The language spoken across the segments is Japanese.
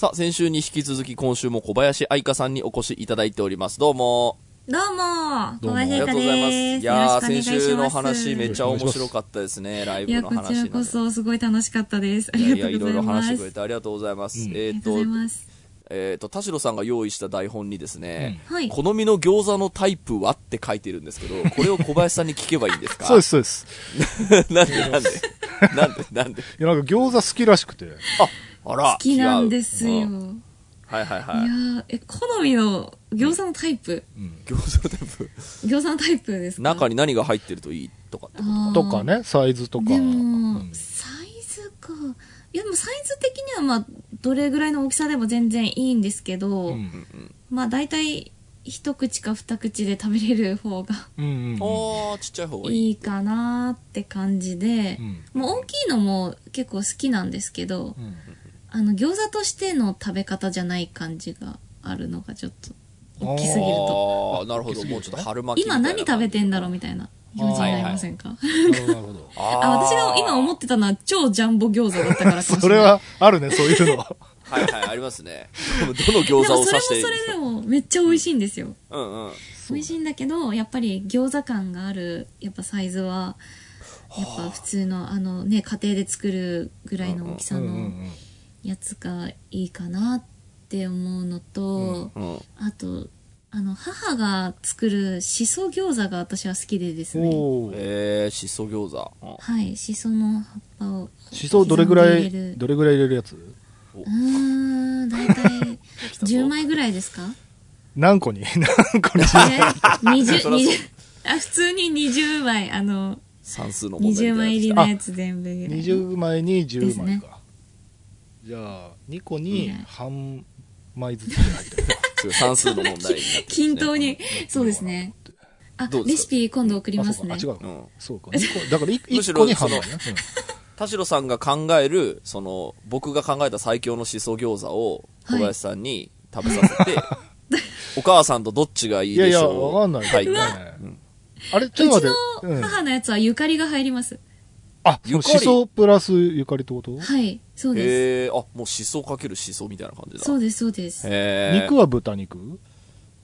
さあ、先週に引き続き今週も小林愛香さんにお越しいただいております。どうも。どうも、どうもありがとうございます。いやー、よろしくお願い先します週の話めっちゃ面白かったですね。ライいや、ブのこち話らこそすごい楽しかったです。あいやいや、りがというろいろございます。話してくれてありがとうございます。うんえっ、ありがとうございと、ます。えっ、と、田代さんが用意した台本にですね、はい。好みの餃子のタイプはって書いてるんですけど、これを小林さんに聞けばいいんですか？そうです、そうです。なんで、なんで、なんで、なんで？いや、なんか餃子好きらしくて。あら、好きなんですよ。違ういうんはいはいやはい。ーえ、好みの餃子のタイプ、うん。餃子のタイプ。餃子のタイプですか？中に何が入ってるといいとかってこと？とかね、サイズとか。でも、うんサイズか。いや、でもサイズ的にはまあ、どれぐらいの大きさでも全然いいんですけど、うんまあ大体、一口か二口で食べれる方がうんうん。ちっちゃい方がいい。いいかなって感じでう、んもう大きいのも結構好きなんですけど、うんあの、餃子としての食べ方じゃない感じがあるのがちょっと、大きすぎると。あーなるほど。もうちょっと春巻き今何食べてんだろうみたいな表示になりませんか、なるほど、なるほど。ああ、私が今思ってたのは超ジャンボ餃子だったからかもしれない。それは、あるね、そういうの。はいはい、ありますね。どの餃でもそれも子を指してそれでもめっちゃ美味しいんですよ。うんうん。美味しいんだけど、やっぱり餃子感がある、やっぱサイズは、やっぱ普通の、あのね、家庭で作るぐらいの大きさうんうんうのんやつがいいかなって思うのと、うん。あと、あの、母が作るしそ餃子が私は好きでですね。えー、しそ餃子。うんはい、しその葉っぱを。しそどれぐらいどれぐらい入れるやつ？うーん、だいたい10枚ぐらいですか？何個に？何個に？え20、そらそう20あ、普通に20枚、あの、算数の問題20枚入りのやつ全部ぐらい。20枚に10ですね枚か。じゃあ、2個にうん半枚ずつで入ってる。すごい算数の問題になってね均等に、そうですね。あレシピ今度送りますねあ。そうか、あ、違うかうん。そうか。二個だからむし1ろ個に半枚ね。田代さんが考える、その、僕が考えた最強のしそ餃子を小林さんに食べさせて、お母さんとどっちがいいいやいや、でしょうわかんないはいね。うんあれ、ちうちょっと待って。うん。の母のやつはゆかりが入ります。あ、ゆかりしそプラスゆかりってこと？はい、そうです。へえー、あ、もうしそかけるしそみたいな感じだ。そうです、そうです。へー肉は豚肉？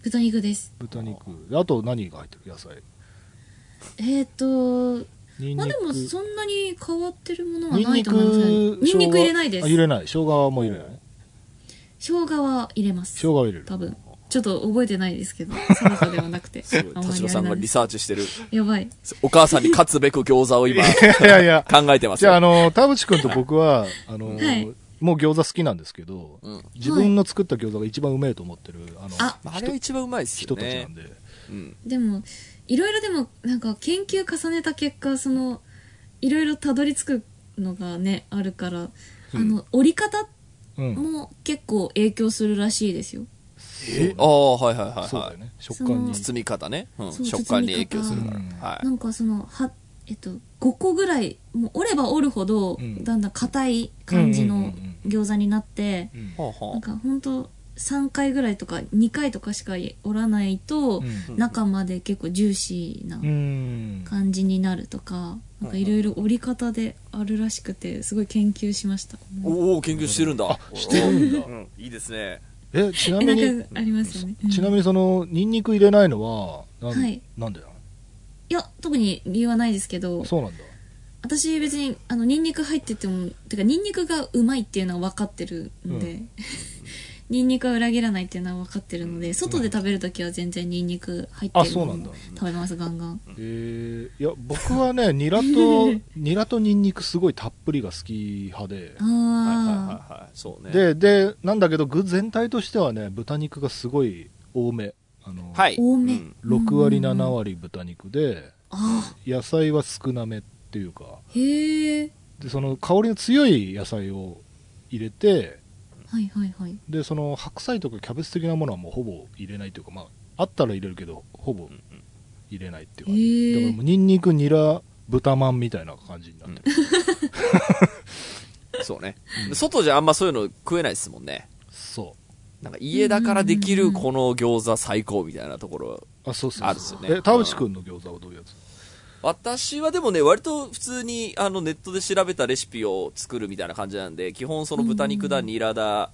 豚肉です。豚肉。あと何が入ってる？野菜。えっと、ニンニク。まあでもそんなに変わってるものはないと思いますね。ク、ニンニク入れないですあ。入れない。生姜も入れない？生姜は入れます。生姜を入れる。多分。ちょっと覚えてないですけど、定かではなくて。田代さんがリサーチしてる。やばい。お母さんに勝つべく餃子を今、いやいや。考えてますじゃあ、あよ。の、田淵くんと僕は、あの、はいもう餃子好きなんですけど、うん。自分の作った餃子が一番うめえと思ってる、あの、ああれが一番うまいっすよね人たちなん。で。うん。でも、いろいろでも、なんか研究重ねた結果、その、いろいろたどり着くのがね、あるから、あの、折り方うん。も結構影響するらしいですよ。えああ、はいはいはいはい。そうだよね。食感に。包み方ね。うん。食感に影響するか包み方ら。はなんかその、は、えっと、5個ぐらい、もう折れば折るほど、うんだんだん硬い感じのうんうんうん餃子になって、なんか本当3回ぐらいとか2回とかしか折らないと、うん中まで結構ジューシーなうん。感じになるとか、なんかいろいろ折り方であるらしくて、すごい研究しました。おお研究してるんだ。あしてるんだうん。いいですね。え、ちなえ、みに、ありますよね。うん。ちなみにその、ニンニク入れないのは、なんはい。なんでいや、特に理由はないですけど、そうなんだ。私別に、あの、ニンニク入ってても、てか、ニンニクがうまいっていうのは分かってるんで、ニンニクは裏切らないっていうのは分かってるので、外で食べるときは全然ニンニク入ってるものあそうなんだ食べます、ガンガン。えー、いや、僕はね、ニラと、ニラとニンニクすごいたっぷりが好き派で あ、はいはいあ、はいはい。そうね。で、で、なんだけど具全体としてはね、豚肉がすごい多め。あの、はい。多めうん6割、7割豚肉で、あ野菜は少なめっていうか、ーへえ。で、その香りの強い野菜を入れて、はいはいはい。で、その白菜とかキャベツ的なものはもうほぼ入れないというか、まあ、あったら入れるけど、ほぼ入れないっていうか、へーだからもうニンニク、ニラ、豚まんみたいな感じになってる。そうね。外じゃあんまそういうの食えないですもんね。そう。なんか家だからできるこの餃子最高みたいなところ。あ、るっすよねえ、田内くんの餃子はどういうやつ？私はでもね、割と普通にあのネットで調べたレシピを作るみたいな感じなんで、基本その豚肉だ、ニラだ、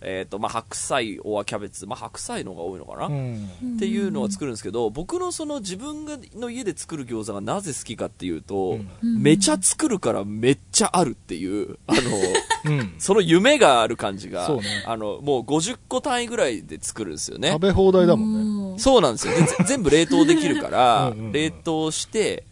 えっ、と、まあ、白菜、オアキャベツ、まあ、白菜の方が多いのかな、うん。っていうのは作るんですけど、僕のその自分がの家で作る餃子がなぜ好きかっていうと、うん。めちゃ作るからめっちゃあるっていう、あの、うん。その夢がある感じが、ね。あの、もう50個単位ぐらいで作るんですよね。食。べ放題だもんね。ねそうなんですよ。全部冷凍できるから冷凍して、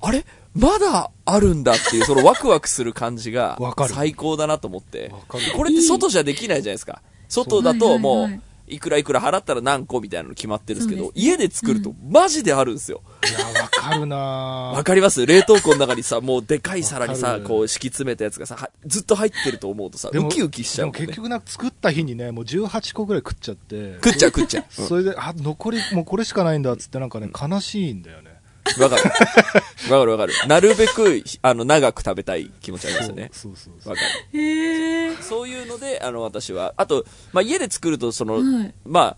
あれ？まだあるんだっていう、そのワクワクする感じが わかる。最高だなと思って。わかる。これって外じゃできないじゃないですか。外だとも、ういくらいくら払ったら何個みたいなの決まってるんですけど、家で作るとマジであるんですよ。いやわかるな。わかります？冷凍庫の中にさ、もうでかい皿にさ、こう敷き詰めたやつがさ、はずっと入ってると思うとさ、ウキウキしちゃう。でも結局な作った日にねもう18個ぐらい食っちゃって。食っちゃう食っちゃう。うん。それであ残りもうこれしかないんだっつってなんかね悲しいんだよねわかる。わかるわかる。なるべく、あの、長く食べたい気持ちありますよね。そうそうそうわかる。へえそういうので、あの、私は、あと、まあ、家で作ると、その、はいまあ、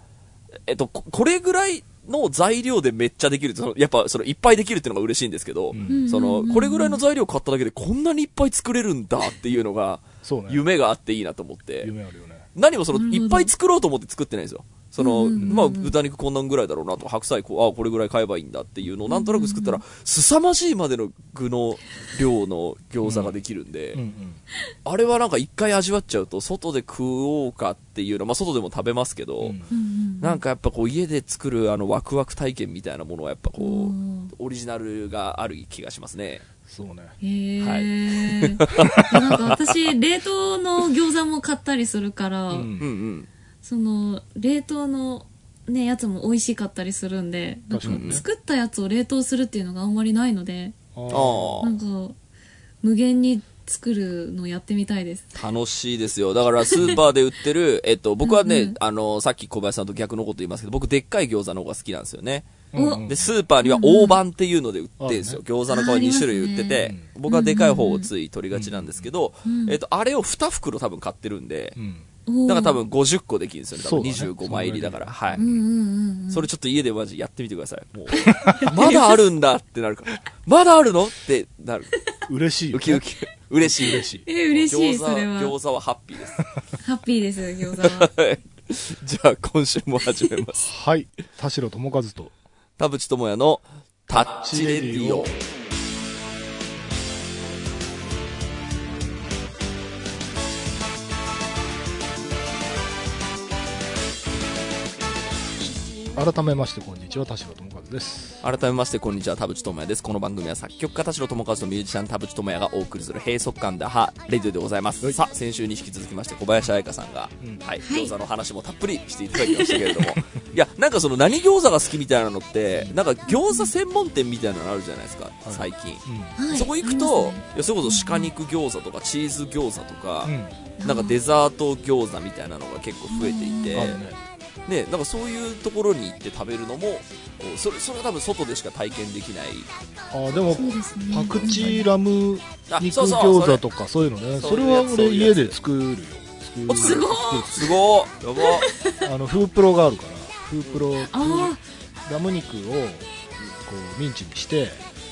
えっと、ここれぐらいの材料でめっちゃできるそのやっぱ、その、いっぱいできるっていうのが嬉しいんですけど、んその、これぐらいの材料買っただけでこんなにいっぱい作れるんだっていうのが、そうね夢があっていいなと思って、夢あるよね何もその、いっぱい作ろうと思って作ってないんですよ。その、うんうんうん。まあ、豚肉こんなんぐらいだろうなと、白菜こう、あこれぐらい買えばいいんだっていうのをなんとなく作ったら、凄まじいまでの具の量の餃子ができるんで、うんうん。あれはなんか一回味わっちゃうと、外で食おうかっていうのは、まあ、外でも食べますけど、なんかやっぱこう家で作るあのワクワク体験みたいなものはやっぱこう、うん。オリジナルがある気がしますね。そうね。へえ、はい なんか私冷凍の餃子も買ったりするから、うんうんうん。その冷凍のねやつも美味しかったりするんでなんか作ったやつを冷凍するっていうのがあんまりないのでなんか無限に作るのやってみたいです。あ、楽しいですよ。だからスーパーで売ってる、えっと、僕はね、うんうんあの、さっき小林さんと逆のこと言いますけど、僕でっかい餃子の方が好きなんですよね。うん。うんで、スーパーには大判っていうので売ってるんですよ。あ餃子の皮2種類売ってあてね、僕はでかい方をつい取りがちなんですけどうん、えっと、あれを2袋多分買ってるんでう、だから多分50個できるんですよね。多分そうだね25枚入りだから。はいうん。うんうんうんそれちょっと家でマジやってみてください。もう、まだあるんだってなるから。まだあるのってなる。嬉しいウキウキ。嬉しい。嬉しいえ嬉しい餃子それは餃子はハッピーです。ハッピーです餃子は はいじゃあ今週も始めます。はい田代智和と田淵智也のタッチレディオ。改めましてこんにちは田代智和です。改めましてこんにちは田淵智也です。この番組は作曲家田代智和とミュージシャン田淵智也がお送りする閉塞感でハレディオでございます。はい。さあ、先週に引き続きまして小林彩香さんが、うん。はい、はい。餃子の話もたっぷりしていただきましたけれども、いや、なんかその何餃子が好きみたいなのって、なんか餃子専門店みたいなのあるじゃないですか、最近。うん。はい。そこ行くと、ますね。いやそれこそ鹿肉餃子とかチーズ餃子とか、うんなんかデザート餃子みたいなのが結構増えていて、ねね、なんかそういうところに行って食べるのも、こうそれそれは多分外でしか体験できない。あでもね。パクチーラムあ肉餃子とかそういうのね。そそれは俺家で作るよ。お作る。作る。すごーやば。あのフープロがあるからフープロあラム肉をこうミンチにして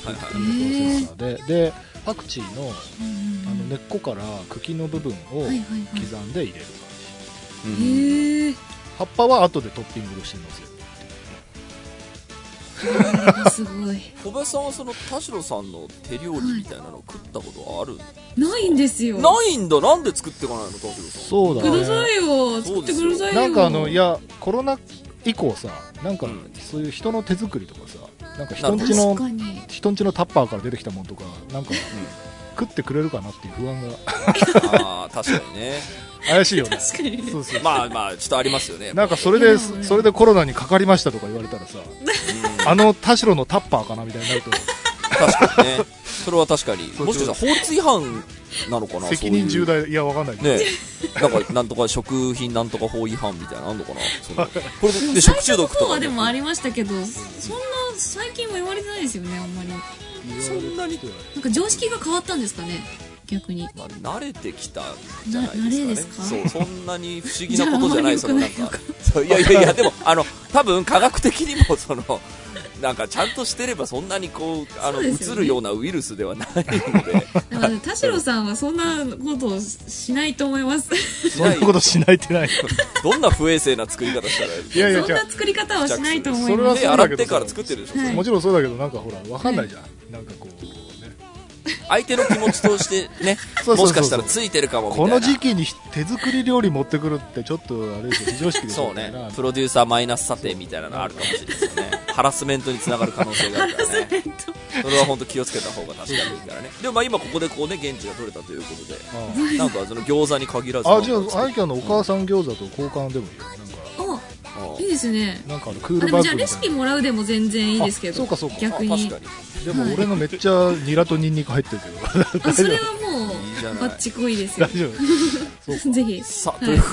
はいはい。あのプロセッサーで。でパクチーのあ、の根っこから茎の部分をはい刻はいはい。んで入れる感じ。うん。へえ葉っぱは後でトッピングして乗せるすごい。小林さんはその田代さんの手料理みたいなの食ったことある、ないんですよ。ないんだ。なんで作っていかないの田代さんそうだね。くださいよ。作ってくださいよ。なんかあのいやコロナ以降さなんかうん。そういう人の手作りとかさなんか人んなちの人んちのタッパーから出てきたもんとかなんか食ってくれるかなっていう不安が。ああ確かにね怪しいよね。確かに。ねそうそう。まあまあちょっとありますよね。なんかそれでそれでコロナにかかりましたとか言われたらさあの田代のタッパーかなみたいになると。確かにね。それは確かに。もしかしたら法律違反なのかな責任重大大いやわかんないけど。ねなんかなんとか食品なんとか法違反みたいなのあんのかなその。これで食中毒とかそうはでもありましたけどそんな最近は言われてないですよねあんまり。そんなになんか常識が変わったんですかね逆に。まあ、慣れてきたんじゃないな慣れでですすか？かねそうそんなに不思議なことじゃないそのなんか。そういやいやいやでもあの多分科学的にもそのなんかちゃんとしてればそんなにこうあのそうね。映るようなウイルスではないので。だから田代さんはそんなことをしないと思います。そんなことしないってない。どんな不衛生な作り方したらいいいやいや違う。そんな作り方はしないと思いそれはます。手洗ってから作ってるでしょ、はい。もちろんそうだけどなんかほらわかんないじゃん、なんかこうね相手の気持ちとしてねもしかしたらついてるかもこの時期に手作り料理持ってくるってちょっとあれですよ非常識ですよみたいなね。プロデューサーマイナス査定みたいなのあるかもしれないですよねハラスメントにつながる可能性があるからね。それは本当気をつけた方が確かにいいからね。でもまあ今ここでこうね現地が取れたということで。あなんかその餃子に限らずああじゃあアイキャンのお母さん餃子と交換でもいいよなんか？あ、いいですね。なんかあのクールバッグみたいなレシピもらうでも全然いいですけど。あそうかそうかあ逆に。確かにでも俺のめっちゃニラとニンニク入ってるけど あそれはもういいじゃないバッチコイですよ大。丈夫そうかぜひ。さあ、というこ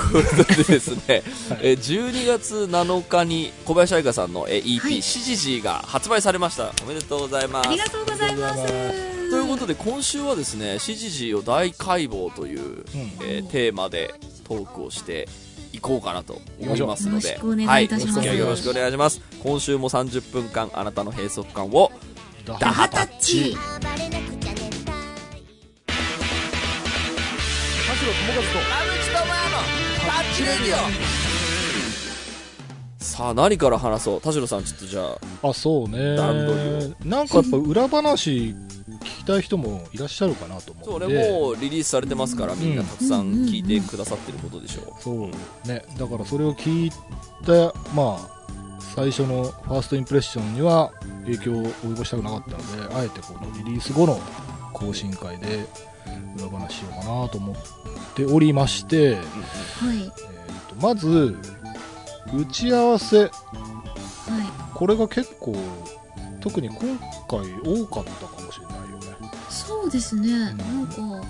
とでですね、えー12月7日に小林愛香さんのえー EP、はいシジジーが発売されました。おめでとうございますあり。がとうございます。ということで、今週はですね、シジジーを大解剖という、えーテーマでトークをしていこうかなと思いますので、よろしくお願いいたします。はお付き合いよろしくお願いします。今週も30分間、あなたの閉塞感を、ダダハタッチ。田代友和とさあ、何から話そう？田代さん、ちょっとじゃあ、あそうね。なんかやっぱ裏話たい人もいらっしゃるかなとそうね、思ってもうリリースされてますから、みんなたくさん聞いてくださってることでしょう。そうねだからそれを聞いたまあ最初のファーストインプレッションには影響を及ぼしたくなかったのであえてこのリリース後の更新会で裏話しようかなと思っておりまして、はい。えーとまず打ち合わせはい。これが結構特に今回多かったかそうですね。なんか、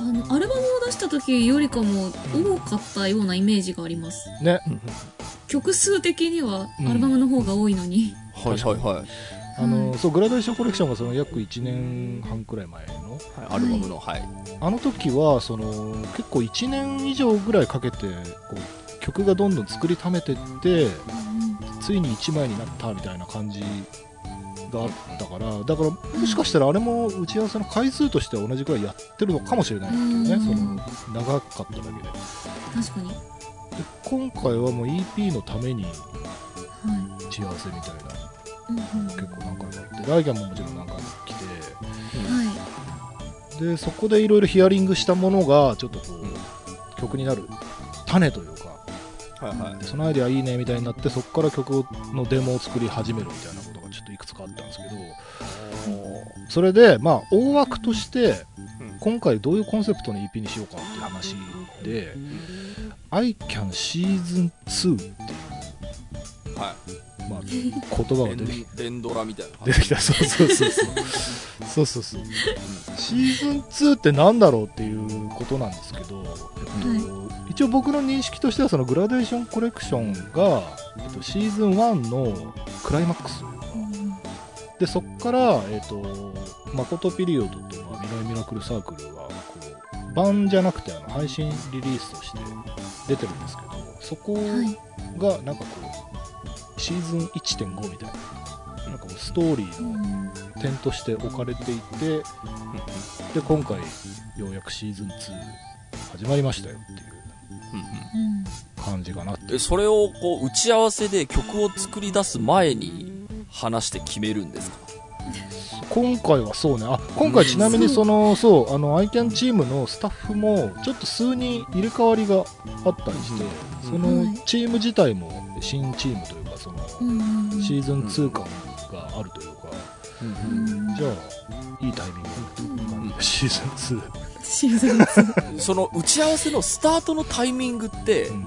あの、アルバムを出した時よりかも多かったようなイメージがあります。ね曲数的にはうんアルバムの方が多いのに。はいはいはい。あの、そうグラデーションコレクションがその約1年半くらい前のはい、アルバムの、はい。あの時はその結構1年以上ぐらいかけてこう曲がどんどん作りためてってついに1枚になったみたいな感じがあったからだからもしかしたらあれも打ち合わせの回数としては同じくらいやってるのかもしれないけどねうんその長かっただけでで確かに。今回はもう EP のためには打ち合わせみたいない。うんうん結構何回もあってライギャンももちろん何回も来てはい。でそこでいろいろヒアリングしたものがちょっとこう曲になる種というかはいはい。でそのアイデアいいねみたいになってそこから曲のデモを作り始めるみたいなこいくつかあったんですけどそれでまあ大枠としてうん。今回どういうコンセプトの EP にしようかっていう話で「ICAN Season 2」っていう、はまあ、言葉がい。出てきデンドラみたいな。出てきた。そうそうそうそう。そうそうそう。シーズン2って何だろうっていうことなんですけど、えっと一応僕の認識としてはそのグラデーションコレクションが、えっと、シーズン1のクライマックスでそこから、えっとマコトピリオドと、まあ、ミライミラクルサークルはこう版じゃなくてあの配信リリースとして出てるんですけどそこはい。がなんかこうシーズン1.5みたいななんかこうストーリーのうん点として置かれていてで今回ようやくシーズン2始まりましたよっていううん感じかなってえそれをこう打ち合わせで曲を作り出す前に話して決めるんですか？今回はそうね。あ今回ちなみにそのそうあの ICAN チームのスタッフもちょっと数人入れ替わりがあったりして、うん。そのチーム自体も新チームというかそのシーズン2感があるというか、うんじゃあいいタイミングっていう感じで。シーズン2、シーズン2その打ち合わせのスタートのタイミングってうん。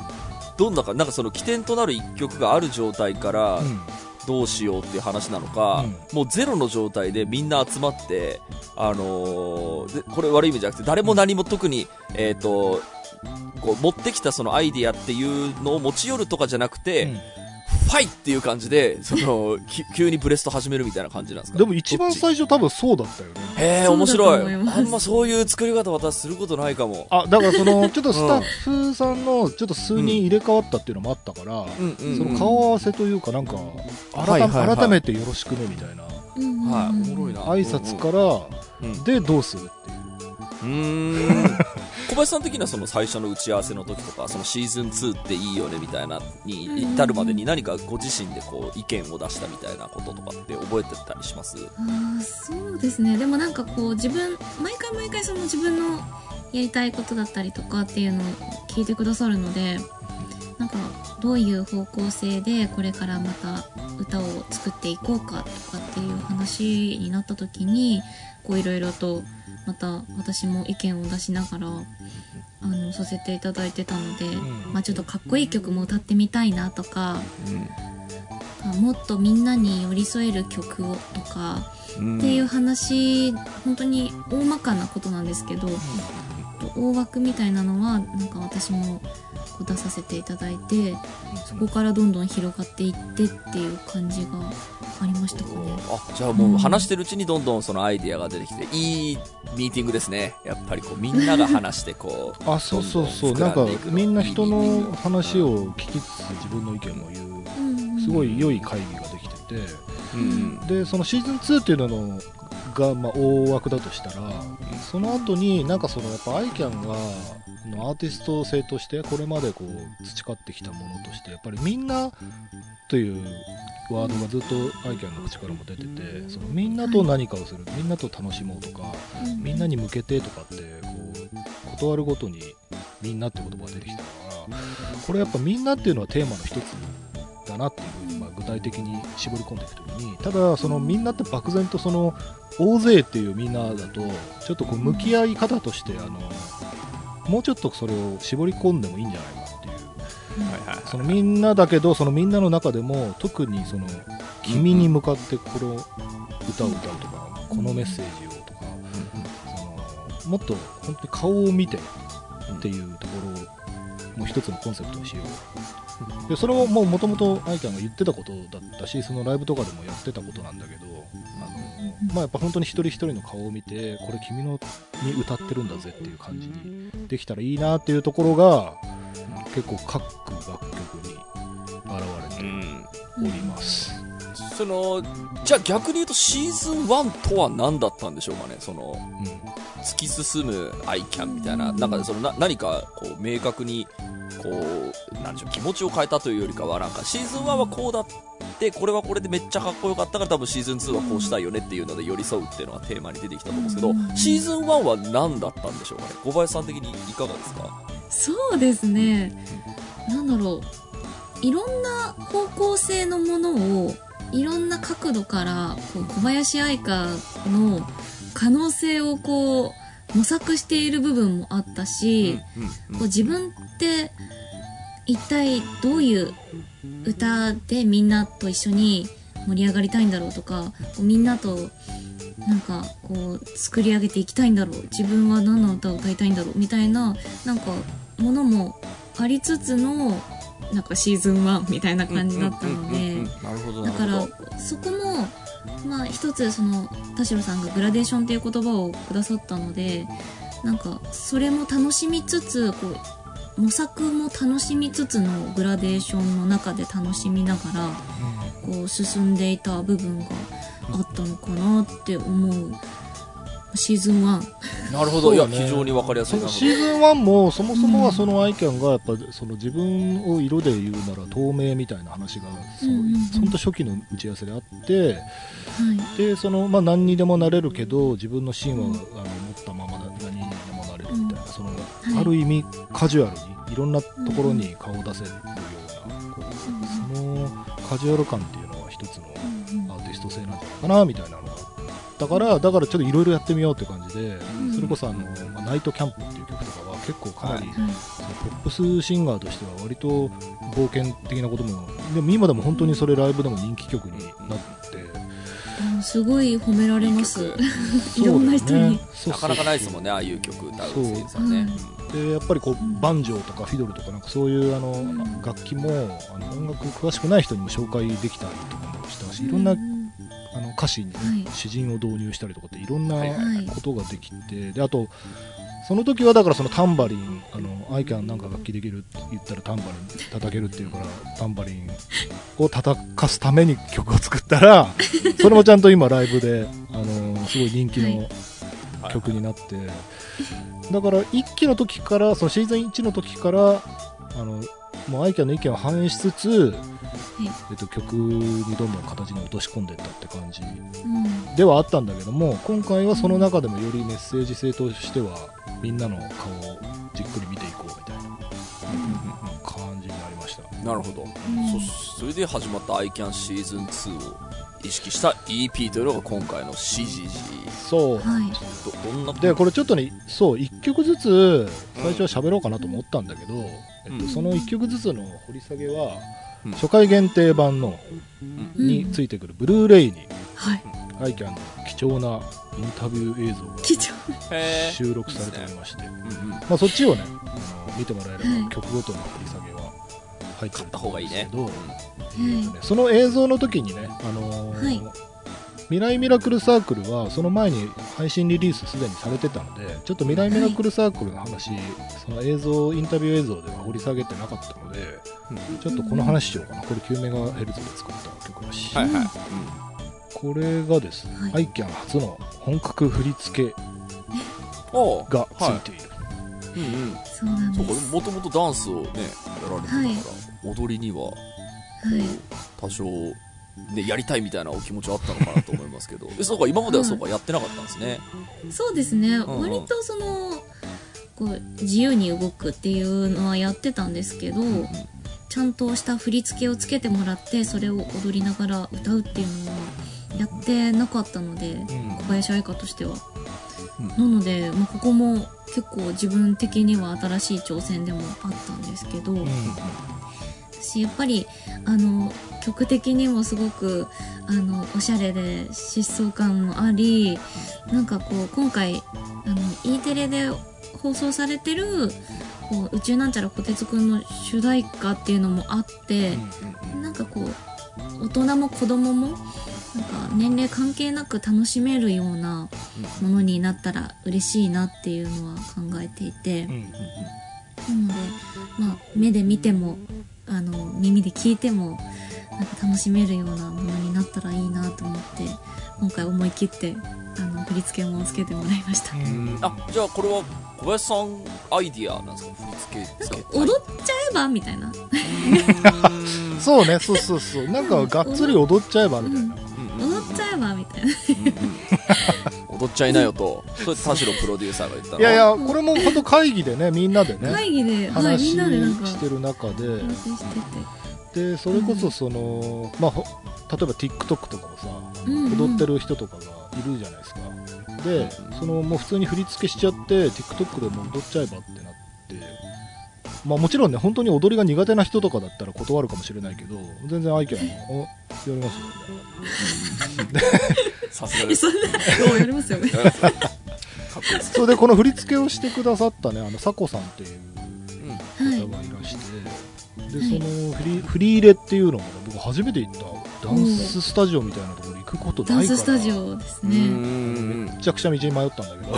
どんなか？なんかその起点となる一曲がある状態からうんどうしようっていう話なのか、もうゼロの状態でみんな集まって、あのーでこれ悪い意味じゃなくて誰も何も特に、えっ、とこう持ってきたそのアイディアっていうのを持ち寄るとかじゃなくて、ファイっていう感じで、その、き急にブレスト始めるみたいな感じなんですか？でも一番最初多分そうだったよね。へえ、面白い。あんまそういう作り方私することないかも。あ、だからその、ちょっとスタッフさんの、ちょっと数人入れ替わったっていうのもあったから、その顔合わせというかなんか、改,、はいはいはい改めてよろしくねみたいな、はい、おもろいな。挨拶から、うんでどうするっていう。うーん小林さん的にはその最初の打ち合わせの時とかそのシーズン2っていいよねみたいなに至るまでに何かご自身でこう意見を出したみたいなこととかって覚えてたりします？あーそうですね。でもなんかこう自分毎回毎回その自分のやりたいことだったりとかっていうのを聞いてくださるのでなんかどういう方向性でこれからまた歌を作っていこうかとかっていう話になった時にこういろいろとまた私も意見を出しながらあのさせていただいてたので、ん。まあ、ちょっとかっこいい曲も歌ってみたいなとかあもっとみんなに寄り添える曲をとかうん。っていう話本当に大まかなことなんですけど、大枠みたいなのはなんか私もこう出させていただいてそこからどんどん広がっていってっていう感じがありましたかね。あじゃあもう話してるうちにどんどんそのアイディアが出てきていいミーティングですね。やっぱりこうみんなが話してこうあ、そうそうそう。どなんんかみんな人の話を聞きつつ自分の意見も言う、うん。すごい良い会議ができてて、うん。で、そのシーズン2っていうのが、まあ、大枠だとしたら、その後になんかそのやっぱアイキャンがのアーティスト性としてこれまでこう培ってきたものとしてやっぱりみんなというワードがずっとアイキャンの口からも出ててそのみんなと何かをするみんなと楽しもうとかうん。みんなに向けてとかってこう断るごとにみんなって言葉が出てきたからこれやっぱみんなっていうのはテーマの一つだなっていうふうに、まあ、具体的に絞り込んでいくときにただそのみんなって漠然とその大勢っていうみんなだとちょっとこう向き合い方としてあのもうちょっとそれを絞り込んでもいいんじゃないかっていう。はいはいそのみんなだけどそのみんなの中でも特にその君に向かってこの歌を歌うとかこのメッセージをとかそのもっと本当に顔を見てっていうところをもう一つのコンセプトにしよう。でそれをもともとアイキャンが言ってたことだったしそのライブとかでもやってたことなんだけどまあ、やっぱ本当に一人一人の顔を見てこれ君のに歌ってるんだぜっていう感じにできたらいいなっていうところが結構各楽曲に現れております、そのじゃあ逆に言うとシーズン1とは何だったんでしょうかね？そのうん突き進むアイキャンみたいな、なんかそのな何かこう明確にこうなんでしょう気持ちを変えたというよりかはなんかシーズン1はこうだってこれはこれでめっちゃかっこよかったから多分シーズン2はこうしたいよねっていうので寄り添うっていうのがテーマに出てきたと思うんですけど、うん。シーズン1は何だったんでしょうか？ね小林さん的にいかがですか？そうですね。なんだろう。いろんな方向性のものをいろんな角度からこう小林愛花の可能性をこう模索している部分もあったし、こう自分って一体どういう歌でみんなと一緒に盛り上がりたいんだろうとかこうみんなとなんかこう作り上げていきたいんだろう自分は何の歌を歌いたいんだろうみたいななんかものもありつつのなんかシーズン1みたいな感じだったので。だからそこもまあ一つその田代さんがグラデーションっていう言葉をくださったのでなんかそれも楽しみつつこう模索も楽しみつつのグラデーションの中で楽しみながらこう進んでいた部分があったのかなって思うシーズン1なるほど、いや非常にわかりやすいシーズン1もそもそもはそのアイキャンがやっぱその自分を色で言うなら透明みたいな話がそのうんうん。うんほんと初期の打ち合わせであってはい。でその、まあ、何にでもなれるけど自分の芯は、あの持ったままだ何にでもなれるみたいな、そのい。ある意味カジュアルにいろんなところに顔を出せるような、こうそのカジュアル感っていうのは一つのアーティスト性なんじゃないかなみたいなのがだからだからちょっといろいろやってみようって感じで、ん。それこそあの、まあナイトキャンプっていう曲とかは結構かなり、ポップスシンガーとしては割と冒険的なこともでも今でも本当にそれライブでも人気曲になって、うんすごい褒められます。いろんな人に。ねそうそうなかなかないですもんねああいう曲歌う声優さんね、う。ん。ででやっぱりこうバンジョーとかフィドルとかなんかそういうあの、ん。楽器もあの音楽詳しくない人にも紹介できたりとかもしたしいろんな、うんあの歌詞に、ねはい。詩人を導入したりとかっていろんなことができてであとその時はだからそのタンバリンあのアイキャンなんか楽器できるって言ったらタンバリン叩けるっていうからタンバリンを叩かすために曲を作ったら それもちゃんと今ライブであのすごい人気の曲になって、だから1期の時からそのシーズン1の時からあのもうアイキャンの意見を反映しつつ、えっと、曲にどんどん形に落とし込んでいったって感じうん。ではあったんだけども今回はその中でもよりメッセージ性としてはみんなの顔をじっくり見ていこうみたいな感じになりました。なるほど、ん。そそれで始まった ICAN シーズン2を意識した EP というのが今回の CGG そう。はい。どどんなでこれちょっとねそう1曲ずつ最初は喋ろうかなと思ったんだけど、えっと、うん。その1曲ずつの掘り下げは、うん。初回限定版のうん。についてくるブルーレイにはい。アイキャンの貴重なインタビュー映像が収録されておりまして、うんうんまあ、そっちをねあの見てもらえれはい。ば曲ごとの掘り下げは入ってると思うんですけど、はいその映像の時にね、あのーはい。未来ミラクルサークルはその前に配信リリースすでにされてたのでちょっと未来ミラクルサークルの話、その映像インタビュー映像では掘り下げてなかったのでうん。ちょっとこの話しようかな。これ9メガヘルツで作った曲らし。い、はい。はい、これがですね、はい。アイキャン初の本格振り付けがついている、うんうん。そうなんそうかですもともとダンスをねやられてたから、はい。踊りにははい。多少ねやりたいみたいなお気持ちはあったのかなと思いますけど。えそうか今まではそうかやってなかったんですね、そうですね、んうん。割とそのこう自由に動くっていうのはやってたんですけど、うんちゃんとした振り付けをつけてもらってそれを踊りながら歌うっていうのはやってなかったので、うん。小林愛花としては、うん。なので、まあ、ここも結構自分的には新しい挑戦でもあったんですけど、うん。私やっぱりあの曲的にもすごくあのおしゃれで疾走感もありなんかこう今回あの E テレで放送されてるこう宇宙なんちゃらこてつくんの主題歌っていうのもあって、なんかこう大人も子供もなんか年齢関係なく楽しめるようなものになったら嬉しいなっていうのは考えていて。うんなので、まあ、目で見てもあの耳で聞いてもなんか楽しめるようなものになったらいいなと思って今回思い切ってあの振り付けもつけてもらいました、あじゃあこれは小林さんアイディアなんですか？振り付けなん。つけか踊っちゃえば？みたいな。うん。そうね。そうそうそう。なんかがっつり踊っちゃえばみたいな、うん。踊っちゃえばみたいな。踊っちゃいなよと。それ田代プロデューサーが言ったの。いやいやこれも本当会議でねみんなでね会議で、はい、み話んなでなんかしてる中で。話してて。でそれこそその、まあほ例えば TikTok とかもさ、踊ってる人とかがいるじゃないですかでそのもう普通に振り付けしちゃって TikTok でも踊っちゃえばってなって。まあもちろんね本当に踊りが苦手な人とかだったら断るかもしれないけど全然アイキャンおやりますよみたいな。さすがです。やりますよね。それでこの振り付けをしてくださったねあのサコさんっていう方がいらして、ではい。そのフリフリーレっていうのもね僕初めて行ったダンススタジオみたいなところに行くことダないから。ンススタジオですうん。ね、めちゃくちゃ道に迷ったんだけど。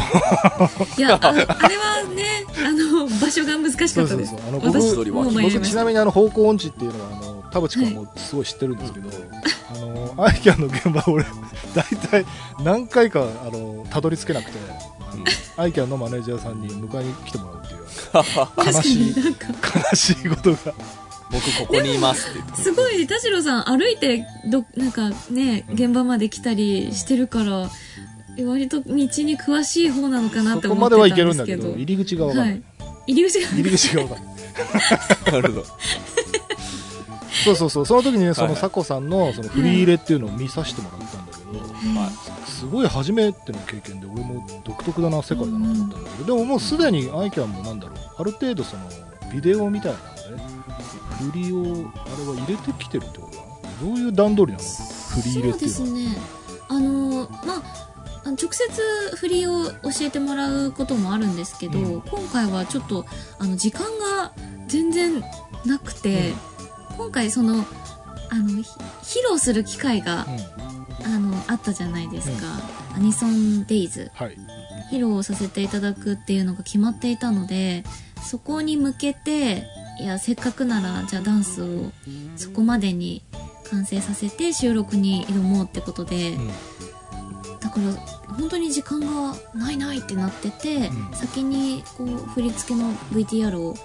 いやああれはねあの場所が難しかったです。そうそうそう。あの僕ちなみにあの方向音痴っていうのはあの田淵君もすごい知ってるんですけど、あのアイキャンの現場俺大体何回かあのたどり着けなくて、あのアイキャンのマネージャーさんに迎えに来てもらうっていう 悲しいになんか。悲しいことが僕ここにいますって言って。すごい田代さん歩いてどなんかねうん現場まで来たりしてるから、割と道に詳しい方なのかなって思ってたんまではいけるんですけどだけど入り口が分かんない、はい。入り口が入り口が分かんないなるほど。そうそうそう。その時にねそのサコさんのそのフリー入れっていうのを見させてもらったんだけど、はい。すごい初めての経験で俺も独特だな世界だなと思ったんだけど、でももうすでにアイキャンもなんだろうある程度そのビデオみたいな振りをあれは入れてきてるってことどういう段取りなの？振り入れそうっていうのはですね。あのまあ直接振りを教えてもらうこともあるんですけど、うん。今回はちょっとあの時間が全然なくて、今回そのあのひ披露する機会がうん。あのあったじゃないですか、アニソンデイズ。はい。披露させていただくっていうのが決まっていたのでそこに向けていやせっかくならじゃあダンスをそこまでに完成させて収録に挑もうってことで、うん。だから本当に時間がないないってなってて、うん。先にこう振り付けの VTR を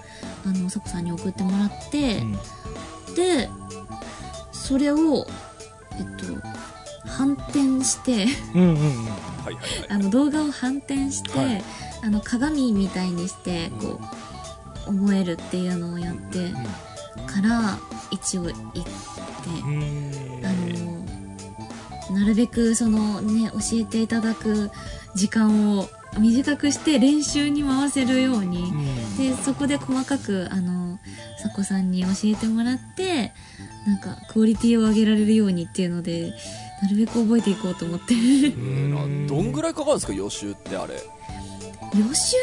あのさこさんに送ってもらって、うん。でそれをえっと反転して動画を反転して、はい。あの鏡みたいにしてこう思えるっていうのをやってから一応行って、うん。あのなるべくそのね教えていただく時間を短くして練習に回せるように、うん。でそこで細かくあのさこさんに教えてもらってなんかクオリティを上げられるようにっていうのでなるべく覚えていこうと思ってうん。どんぐらいかかるんですか予習ってあれ予習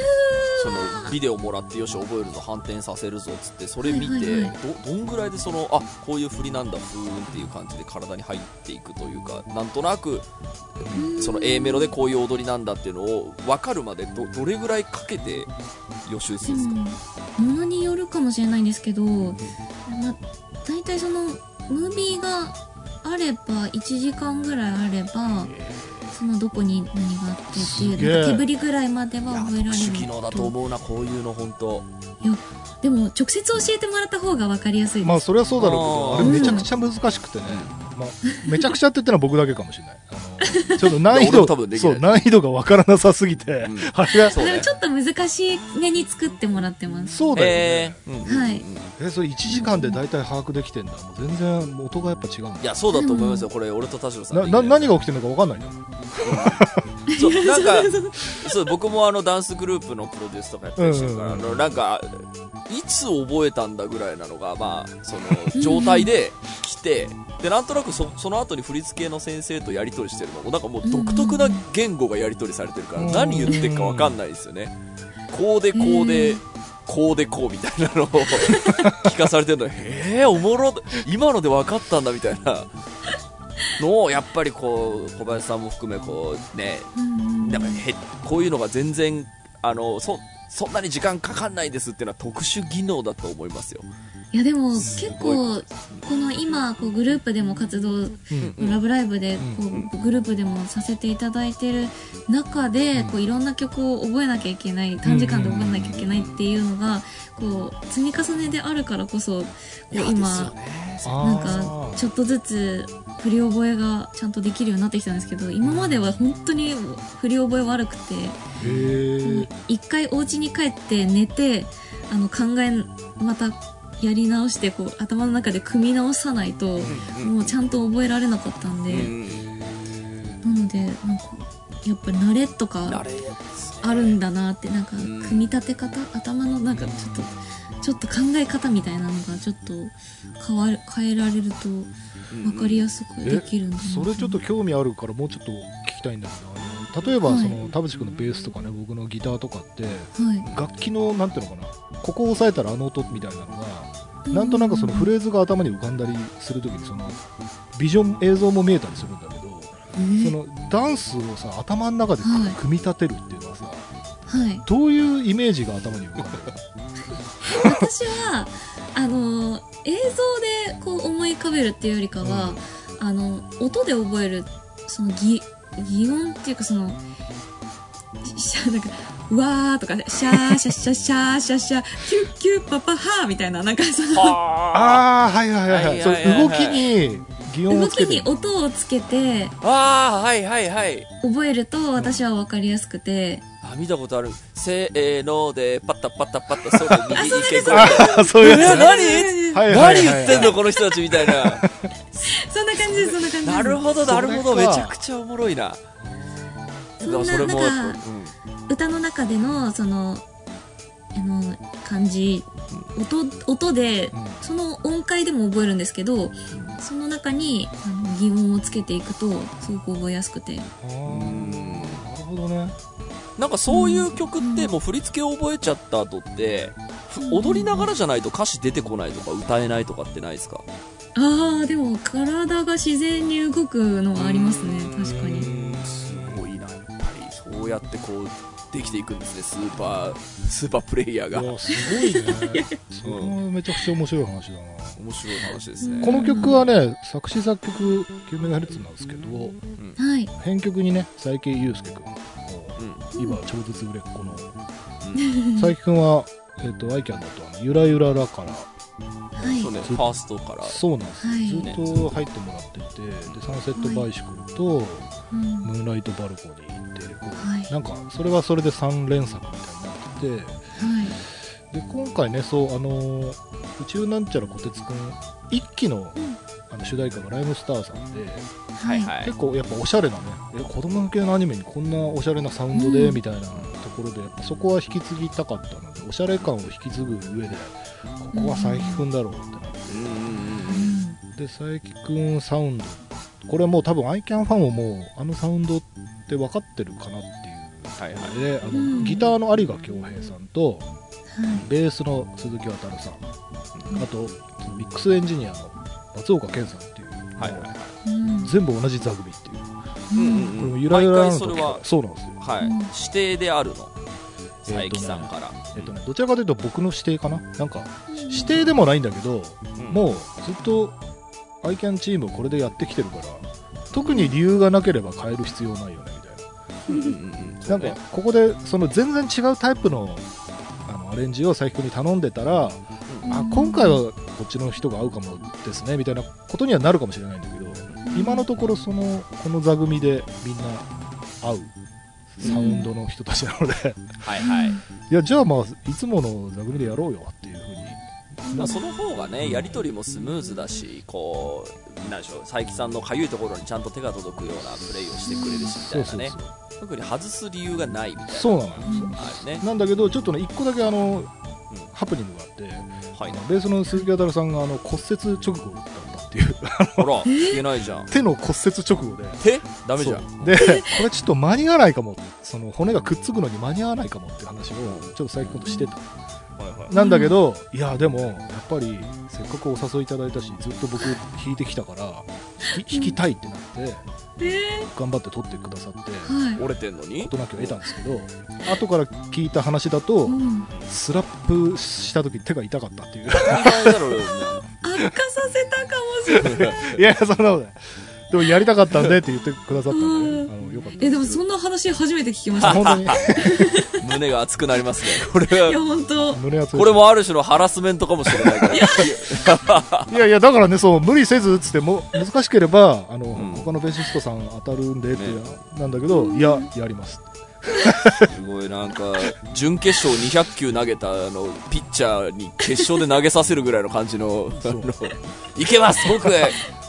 そのビデオもらってよし覚えるぞ反転させるぞっつってそれ見て、どどんぐらいでそのあこういう振りなんだふーんっていう感じで体に入っていくというかなんとなくその A メロでこういう踊りなんだっていうのを分かるまでどどれぐらいかけて予習するんですか、うん、ものによるかもしれないんですけど、まあ、大体そのムービーがあれば1時間ぐらいあればそのどこに何があってっていう手振りぐらいまでは覚えられる。特殊技能だと思うなこういうの本当。いやでも直接教えてもらった方が分かりやすいです、まあそれはそうだろうけどあれめちゃくちゃ難しくてね、まあ、めちゃくちゃって言ったのは僕だけかもしれない。あの ちょっと難易度そう難易度がわからなさすぎて、うん。あれがそうねでもちょっと難しめに作ってもらってます。そうだよね、はい。えそれ1時間で大体把握できてんだ。もう全然音がやっぱ違うんだ。いやそうだと思いますよ。これ俺と田代さんな何が起きてるのか分かんないんだよそうなんかそう僕もあのダンスグループのプロデュースとかやったりしてるから、うんうんうん。あのなんかいつ覚えたんだぐらいなのがまあその状態で来てでなんとなくそその後に振り付けの先生とやり取りしてるのもなんかもう独特な言語がやり取りされてるからうん。何言ってるかわかんないですよね。こうでこうでうん。こうでこうみたいなのを 聞かされてるの。へえおもろ今ので分かったんだみたいな。のをやっぱりこう小林さんも含めこうねうん。なんかへこういうのが全然あのそそんなに時間かかんないですっていうのは特殊技能だと思いますよ。いやでもす結構この今こうグループでも活動ラブライブでこううグループでもさせていただいてる中でこういろんな曲を覚えなきゃいけない短時間で覚えなきゃいけないっていうのがこう積み重ねであるからこそこう今なんかちょっとずつ振り覚えがちゃんとできるようになってきたんですけど今までは本当に振り覚え悪くて一回お家に帰って寝てあの考えまたやり直してこう頭の中で組み直さないともうちゃんと覚えられなかったんで。なのでなんかやっぱり慣れとかあるんだなってなんかん。組み立て方？頭のなんかちょっとちょっと考え方みたいなのがちょっと変わる変えられると分かりやすくできるんだなそれちょっと興味あるからもうちょっと聞きたいんだけど例えばはい。その田淵君のベースとかね僕のギターとかってはい。楽器のなんていうのかなここを押さえたらあの音みたいなのがなんとなくそのフレーズが頭に浮かんだりするときにそのビジョン映像も見えたりするんだけどそのダンスをさ頭の中ではい。組み立てるっていうのはさはい。どういうイメージが頭に浮かんでる 私はあの映像でこう思い浮かべるっていうよりかは、あの音で覚えるその擬擬音っていうかそのしゃ なんかうわーとかシャーシャシャシャーシャシャキュッキュッパパハーみたいななんかそのあああはいはいはいはい。そう動きに擬音を動きつけて。に音をつけてあーはいはいはい。覚えると私は分かりやすくてあ見たことある。せーのでパタパタパタそれ右に行けこあーそういうえやつね。何？何言ってんのこの人たちみたいな。そんな感じですそんな感じです。なるほどなるほど。めちゃくちゃおもろいな。そんななんか歌の中でのそのあの感じ音音でうん。その音階でも覚えるんですけどその中にあの擬音をつけていくとすごく覚えやすくて。あうん。うんーほどねなんかそういう曲ってもう振り付けを覚えちゃった後ってふ踊りながらじゃないと歌詞出てこないとか歌えないとかってないですか？ああでも体が自然に動くのはありますね。確かに。にすごいな。やっぱりそうやってこうできていくんですね。スーパースーパープレイヤーが。すごいね。それもめちゃくちゃ面白い話だな面白い話ですね。この曲はね作詞作曲 9MHz なんですけどはい。編曲にね佐伯祐介君うん。今超絶売れっ子の。うん。佐伯君は、えっとアイキャンだとあのゆらゆららからはい。そうねファーストから。そうなんですよ、はい。ずっと入ってもらっててでサンセットバイシクルと、うん。ムーンライトバルコニーってはい。なんかそれはそれで3連作みたいになっててはいで今回ねそうあのー宇宙なんちゃらこてつくん一期の,、ん。あの主題歌がライムスターさんで、はい。はい結構やっぱおしゃれなねえ子供向けのアニメにこんなおしゃれなサウンドで、うん。みたいなところでやっぱそこは引き継ぎたかったのでおしゃれ感を引き継ぐ上でここは佐伯くんだろうってなって、で佐伯くんサウンド。これはもう多分アイキャンファンももうあのサウンドって分かってるかなっていう。はいはい。のであの、うん。ギターの有賀恭平さんとはいベースの鈴木渉さん。あとそのミックスエンジニアの松岡健さんっていう、はい全部同じ座組っていう、うん。これもうんゆらゆらそれはそうなんですよ。はい。うん。指定であるの？佐伯さんから。えっとね、どちらかというと僕の指定かな？なんか指定でもないんだけど、うん。もうずっとアイキャンチームこれでやってきてるから特に理由がなければ変える必要ないよねみたいな、なんかここでその全然違うタイプのあのアレンジを佐伯君に頼んでたら、うん。あ今回はこっちの人が合うかもですねみたいなことにはなるかもしれないんだけど今のところそのこの座組でみんな合うサウンドの人たちなので、はいはい。いやじゃあまあいつもの座組でやろうよっていうふうに。まあ、その方がねやり取りもスムーズだしこうなんでしょう佐伯さんのかゆいところにちゃんと手が届くようなプレイをしてくれるしみたいなね特に外す理由がないみたいな。そうなのよ。ね。なんだけどちょっとね一個だけあのハプニングがあって、はい。ベースの鈴木渉さんがあの骨折直後だったっていう。ほら 聞けないじゃん。手の骨折直後で。手？ダメじゃん。でこれちょっと間に合わないかもその骨がくっつくのに間に合わないかもっていう話をちょっと佐伯君としてた。はいはい。なんだけど、いやでもやっぱりせっかくお誘いいただいたしずっと僕弾いてきたから弾きたいってなってえ頑張って撮ってくださってーはい。折れてんのに？事なきを得たんですけど後から聞いた話だと、うん。スラップした時手が痛かったっていう。悪化させたかもしれない。いやいやそんなことないでもやりたかったんでって言ってくださったんで、あのよかったえでもそんんな話初めて聞きました。本当に。胸が熱くなりますねこれ。いやは本当。胸熱い。これもある種のハラスメントかもしれないから。いやいやだからねそう無理せずっつっても難しければあの、ん。他のベーシストさん当たるんでって、ね。なんだけどいややりますすごいなんか準決勝200球投げたあのピッチャーに決勝で投げさせるぐらいの感じのあのいけます僕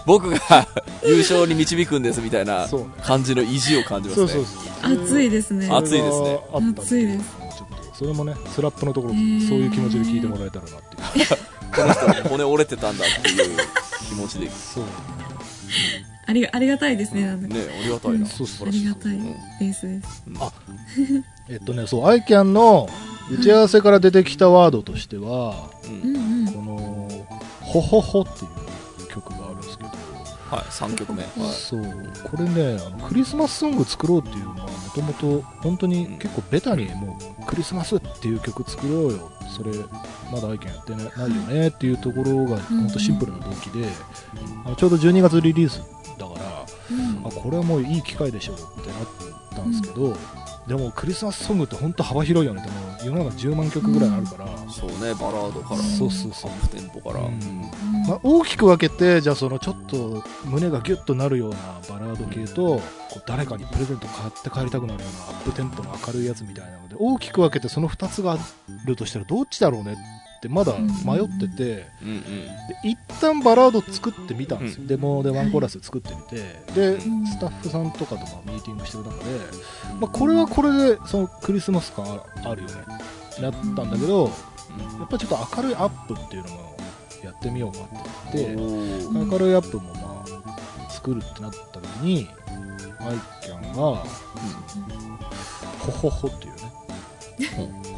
僕が優勝に導くんですみたいな感じの意地を感じますね。熱いですね。熱いですね。熱いです。ちょっとそれもねスラップのところそういう気持ちで聞いてもらえたらなっていう。この人は骨折れてたんだっていう気持ちで。ねそうありがありがたいですねなんだか。ありがたいな。そうそうありがたいうん。ベースです。えっとねそうアイキャンの打ち合わせから出てきたワードとしては、うんうん。うんこの「ほほほ」っていう曲があるんですけど、はい3曲目。はい。そう。これねあのクリスマスソング作ろうっていうのはもともと本当に結構ベタにもうクリスマスっていう曲作ろうよ。それまだアイキャンやってないないよねっていうところが本当シンプルな動機で、あちょうど12月リリースうん。あこれはもういい機会でしょうってなったんですけど、でもクリスマスソングって本当幅広いよねでも世の中10万曲ぐらいあるから、そうねバラードから。そうそうそうアップテンポから。ううんんまあ、大きく分けてじゃあそのちょっと胸がギュッとなるようなバラード系とこう誰かにプレゼント買って帰りたくなるようなアップテンポの明るいやつみたいなので大きく分けてその2つがあるとしたらどっちだろうねってまだ迷っててうんうん。で一旦バラード作ってみたんですよ、デモでワンコーラス作ってみて。でん。スタッフさんとかとまあミーティングしてる中で、まあ、これはこれでそのクリスマス感ああるよね。ってなったんだけどやっぱりちょっと明るいアップっていうのもやってみようかって言って。明るいアップもまあ作るってなった時にアイキャンがほほほっていうね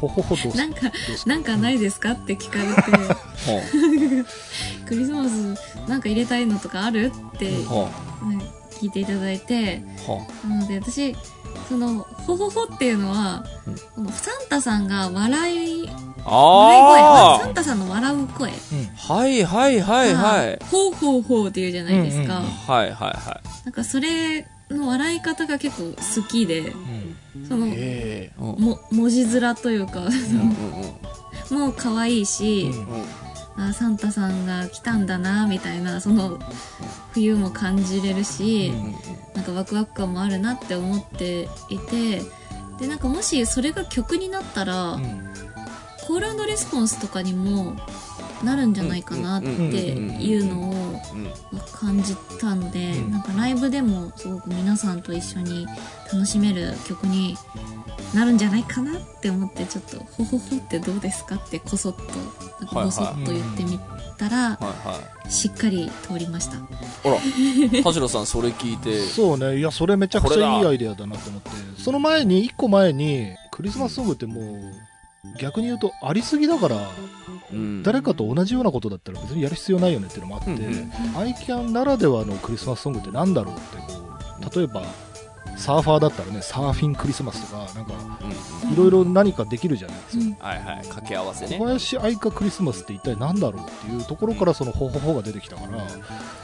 ほほほどなんかなんかないですか？って聞かれて。ほクリスマスなんか入れたいのとかある？って、聞いていただいて。なので私そのほほほっていうのは、うん。このサンタさんが笑い笑い声サあンタさんの笑う声。はいはいはいはい。がほうほうほうっていうじゃないですか、うんうん。はいはいはなんかそれの笑い方が結構好きでうん。そのも文字面というかうんもう可愛いし、うんあサンタさんが来たんだなみたいなその冬も感じれるし、なんかワクワク感もあるなって思っていてでなんかもしそれが曲になったら、うん。コールレスポンスとかにもなるんじゃないかなっていうのを感じたので、なんかライブでもすごく皆さんと一緒に楽しめる曲になるんじゃないかなって思ってちょっと「ほほほってどうですか?」ってこそっとなんかボソッと言ってみたら、しっかり通りましたあら田代さんそれ聞いてそうねいやそれめちゃくちゃいいアイデアだなと思ってその前に一個前にクリスマスソングってもう逆に言うとありすぎだからうん。誰かと同じようなことだったら別にやる必要ないよねっていうのもあって、うんうん。アイキャンならではのクリスマスソングってなんだろうってこう例えばサーファーだったらねサーフィンクリスマスとかなんかうんいろいろ何かできるじゃないですか、うん。はいはい掛け合わせね。小林愛花クリスマスって一体何だろうっていうところからそのほほほが出てきたからはい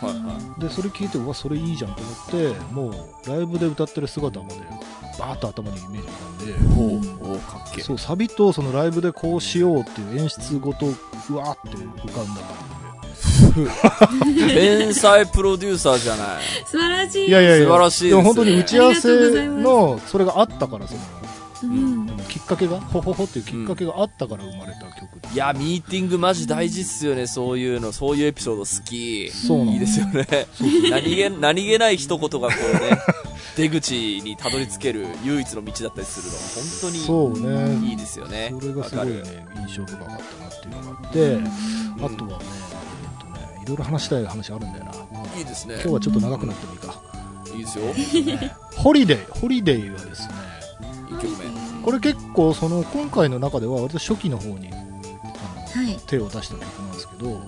はでそれ聞いてうわそれいいじゃんと思ってもうライブで歌ってる姿までバーッと頭にイメージ浮かんでいおうおうかっけえ。そうサビとそのライブでこうしようっていう演出ごとうわーって浮かんだ感天才プロデューサーじゃない。素晴らしい。いやいやいや素晴らしいですも本当に打ち合わせのそれがあったからそのうん。きっかけがほほほっていうきっかけがあったから生まれた。曲いやミーティングマジ大事っすよねそういうの。そういうエピソード好き。そうなんいいですよね。何気何気ない一言がこうね出口にたどり着ける唯一の道だったりするの。そ本当うね。にいいですよね。それがすごいね印象深かったなっていうのがあって、うん。あとはね、えっとね、いろいろ話したい話あるんだよな。いいですね。今日はちょっと長くなってもいいか。いいですよ。ホリデー、ホリデーはですね、1曲目。これ結構その今回の中では割と初期の方に手を出した曲なんですけど、うん。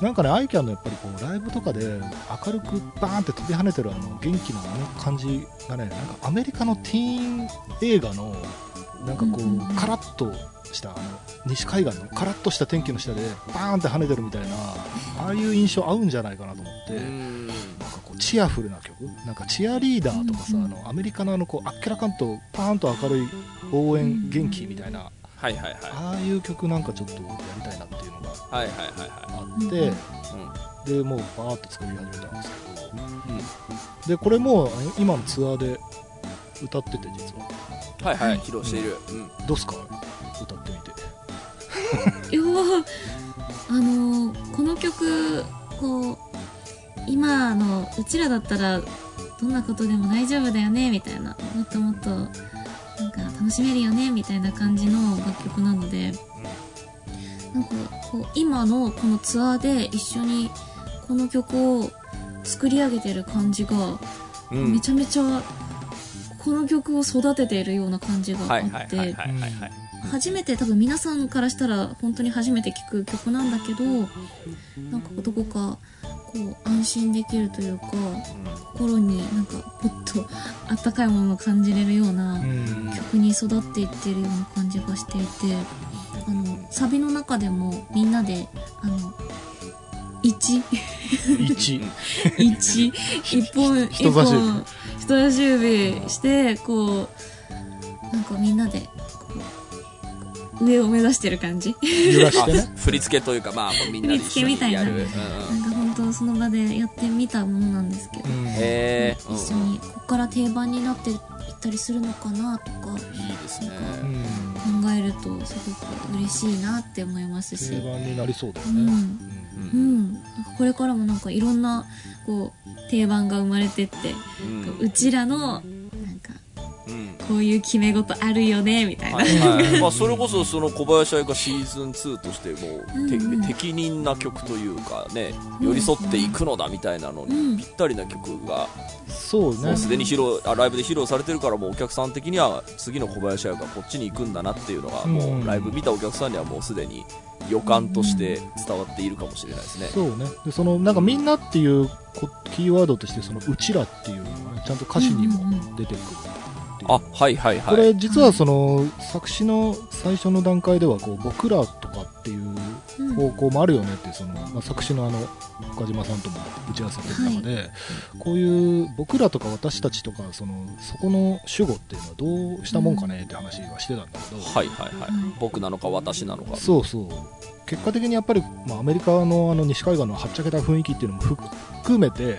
なんかね、アイキャンのやっぱりこうライブとかで明るくバーンって飛び跳ねてるあの元気なあの感じがね、なんかアメリカのティーン映画のなんかこうカラッとしたあの西海岸のカラッとした天気の下でバーンって跳ねてるみたいなああいう印象合うんじゃないかなと思って。うん。なんかこうチアフルな曲なんかチアリーダーとかさ、うん。あのアメリカのあのこうあっけらかんとパーンと明るい応援元気みたいな、はいはいはい。ああいう曲なんかちょっとやりたいなっていうのがはいはいはいはあって、うんでもうバーッと作り始めたんですけど。うんでこれも今のツアーで歌ってて実は。はいはい披露している。うん。どうっすか？歌ってみて。いやーあのーこの曲こう今のうちらだったらどんなことでも大丈夫だよねみたいな。もっともっとなんか楽しめるよねみたいな感じの楽曲なので。なんかこう今のこのツアーで一緒にこの曲を作り上げてる感じがうん。めちゃめちゃこの曲を育てているような感じがはいあって初めて多分皆さんからしたら本当に初めて聴く曲なんだけどなんかどこかこう安心できるというか心になんかポッとあったかいものを感じれるようなうん。曲に育っていってるような感じがしていてあのサビの中でもみんなであの1 1 一。一本一人差し指。本人差し指してこうなんかみんなで上を目指してる感じ。あ揺らしてね。振り付けというかまあみんなで一緒にやる。振り付な。んか本当その場でやってみたものなんですけど、うん。へえ一緒にここから定番になっていったりするのかなとかいいですね。うん考えるとすごく嬉しいなって思いますし、定番になりそうだよね、うん。ううん。これからもなんかいろんなこう定番が生まれてって、うん。うちらのここういう決め事あるよねみたいな、はい。はい。まあ、それこそその小林愛がシーズン2としてもう、てうん。うん適任な曲というかね寄り添っていくのだみたいなのうん。にぴったりな曲がそうね。もうすでに披露あライブで披露されてるからもうお客さん的には次の小林愛がこっちに行くんだなっていうのがうん。もうライブ見たお客さんにはもうすでに予感として伝わっているかもしれないですね。そうね。でそのなんかみんなっていうこキーワードとしてそのうちらっていうのがねちゃんと歌詞にも出てくるっていう。あはいはいはい。これ実はその作詞の最初の段階ではこう僕らとかっていううん。方向もあるよねってその、まあ、作詞のあの岡島さんとも打ち合わせてる中で、こういう僕らとか私たちとかそのそこの主語っていうのはどうしたもんかねって話はしてたんだけど、はいはいはい。僕なのか私なのか。そうそう。結果的にやっぱり、まあ、アメリカのあの西海岸のはっちゃけた雰囲気っていうのもふ含めて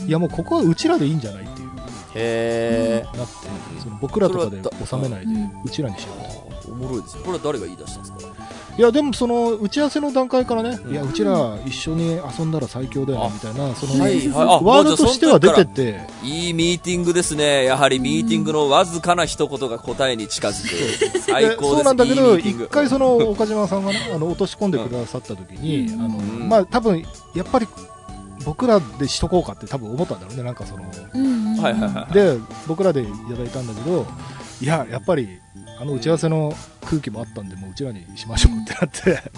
うん。いやもうここはうちらでいいんじゃないっていうへえなってその僕らとかで収めないでうちらにしようと。おもろいですね。これは誰が言い出したんですか？いやでもその打ち合わせの段階からね、うん。いやうちら一緒に遊んだら最強だよみたいなその、はいはい。あワードとしては出てて。いいミーティングですね。やはりミーティングのわずかな一言が答えに近づく。最で高です。そうなんだけど一回その岡島さんがねあの落とし込んでくださった時に、うん。あのうんまあ多分やっぱり僕らでしとこうかって多分思ったんだろうねなんかそのうんうんうんはいはいはい。で僕らでいただいたんだけどいややっぱりあの打ち合わせの空気もあったんでもううちらにしましょうってなって、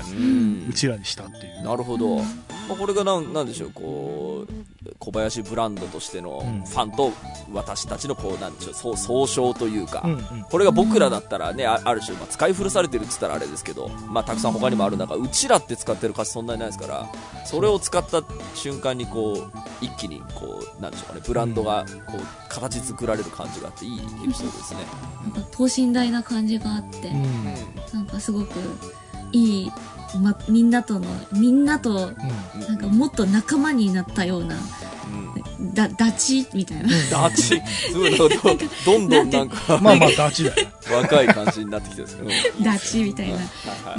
うちらにしたっていう。なるほど。まあ、これがなんなんでしょう、こう、小林ブランドとしてのうん。ファンと私たちのこう、なんでしょう、そう総称というか、うんうん。これが僕らだったらね、あある種、まあ、使い古されてるって言ったらあれですけど、まあ、たくさん他にもある中、うちらって使ってる歌詞そんなにないですから、それを使った瞬間にこう、一気にこう、なんでしょうかね、ブランドがこう、形作られる感じがあって、いいエピソードですね。なんか等身大な感じがあって、うん。なんかすごくいい、ま、みんなとのみんなとうん。なんかもっと仲間になったようなうん。だダチみたいな、ダチ、すごいど どんどんなんか、まあまあダチだよ。ね若い感じになってきてるんですけど。う んダチみたいな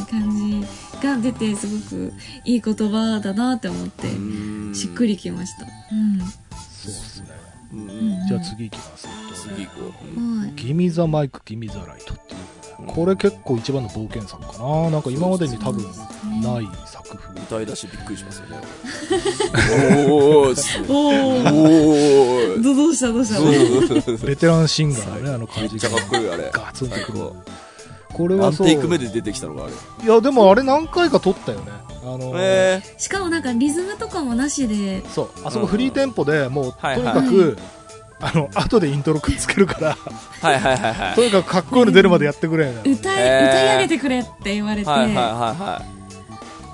感じが出てすごくいい言葉だなって思ってうん。しっくりきました。うん。そうですねうんうんじゃあ次行きます次行こう。うんはい。ギミザマイク、ギミザライトっていうね、これ結構一番の冒険作かな。なんか今までに多分ない作風。歌い出しびっくりしますよね。おー、すごい。おー。おー。どどうしたどうした？そうそうそうそうベテランシンガーのね、あの感じがめっちゃかっこいいあれ。ガツンとくる。これはそう。何テイク目で出てきたのがあれ。いや、でもあれ何回か撮ったよね。あの、えしかもなんかリズムとかもなしで、そう、あそこフリーテンポでもう、とはいにかく、あの、後でイントロくっつけるから、ー。はいはいはいはい。とにかくかっこいいの出るまでやってくれよ。歌い、へー歌い上げてくれって言われて、はいはいはいは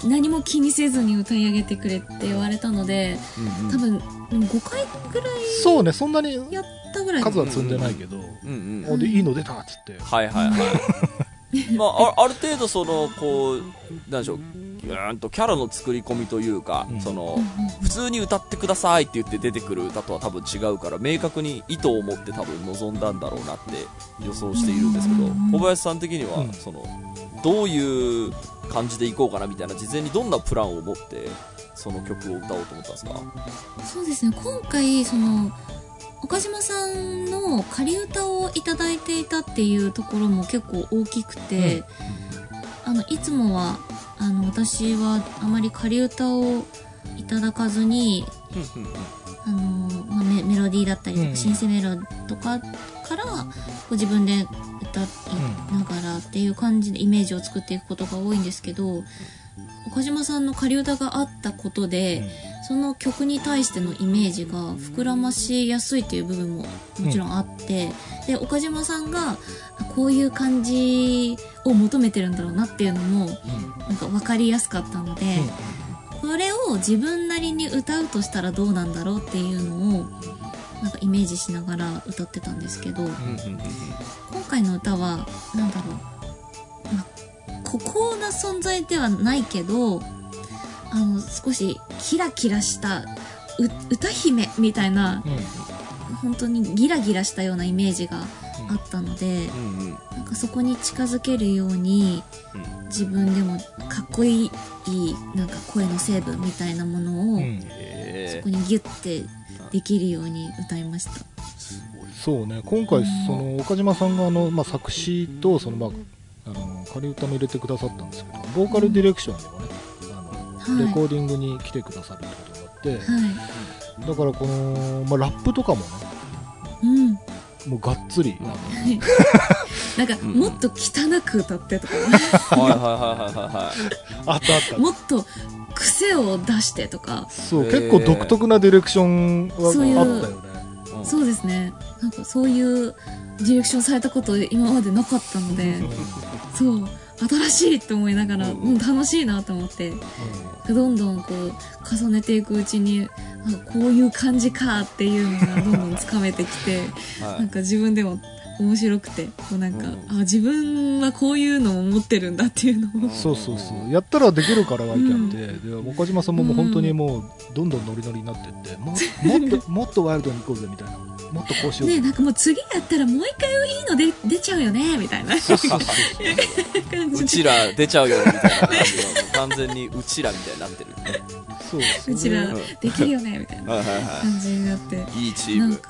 何も気にせずに歌い上げてくれって言われたので、い。うんうん多分5回ぐらいそうね、そんなにやったぐらい数は積んでないけど、うんうん。おで、いいの出たっつって。はいはいはい。まあ、あある程度その、こう、なんでしょう、うーんとキャラの作り込みというか、うん。その、普通に歌ってくださいって言って出てくる歌とは多分違うから、明確に意図を持って多分望んだんだろうなって予想しているんですけど、うん。小林さん的には、うん。その、どういう感じでいこうかなみたいな、事前にどんなプランを持って、その曲を歌おうと思ったんですか？そうですね。今回その岡島さんの仮歌をいただいていたっていうところも結構大きくて、あのいつもはあの私はあまり仮歌をいただかずにあの、まあ、メメロディーだったりとか、うん。シンセメロとかからこう自分で歌いながらっていう感じでイメージを作っていくことが多いんですけど岡島さんの仮歌があったことで、その曲に対してのイメージが膨らましやすいっていう部分ももちろんあって、で岡島さんがあこういう感じを求めてるんだろうなっていうのもなんか分かりやすかったので、これを自分なりに歌うとしたらどうなんだろうっていうのをなんかイメージしながら歌ってたんですけど今回の歌はなんだろう、まあ、孤高な存在ではないけどあの少しキラキラしたう歌姫みたいなうん。うん本当にギラギラしたようなイメージがあったのでうんうん。なんかそこに近づけるようにうん。自分でもかっこいいなんか声の成分みたいなものを、そこにギュッてできるように歌いました。そうね。今回その岡島さんがあの、まあ、作詞とその、まあ、あの仮歌も入れてくださったんですけどボーカルディレクションでもねあの、はい。レコーディングに来てくださるってことになって、はだからこの、まあ、ラップとかもねい。うん。もうがっつり、なんか、うんもっと汚く歌ってとか、はいはいはいはいはいはい。あったあった。もっと癖を出してとか、そう、結構独特なディレクションはあったよね。うん。そうですね。なんかそういうディレクションされたこと今までなかったので、そう、新しいって思いながら、うん。うん、楽しいなと思って、どんどんこう、重ねていくうちに、あこういう感じかっていうのがどんどん つかめてきて、はい。なんか自分でも面白くて、こうなんか、うん。あ、自分はこういうのも持ってるんだっていうのを、そうそうそう。やったらできるからワイキャンって、で岡島さんももう本当にもうどんどんノリノリになってってももっと もっとワイルドに行こうぜみたいなもっとこうしよう。ぜ、ねなんかもう次やったらもう一回いいので出ちゃうよねみたいな。そうそうそう感じで。うちら出ちゃうよみたいな感じが完全にうちらみたいになってる。ね。そうそううちらうん。できるよねみたいな感じになって。い。いいチーム。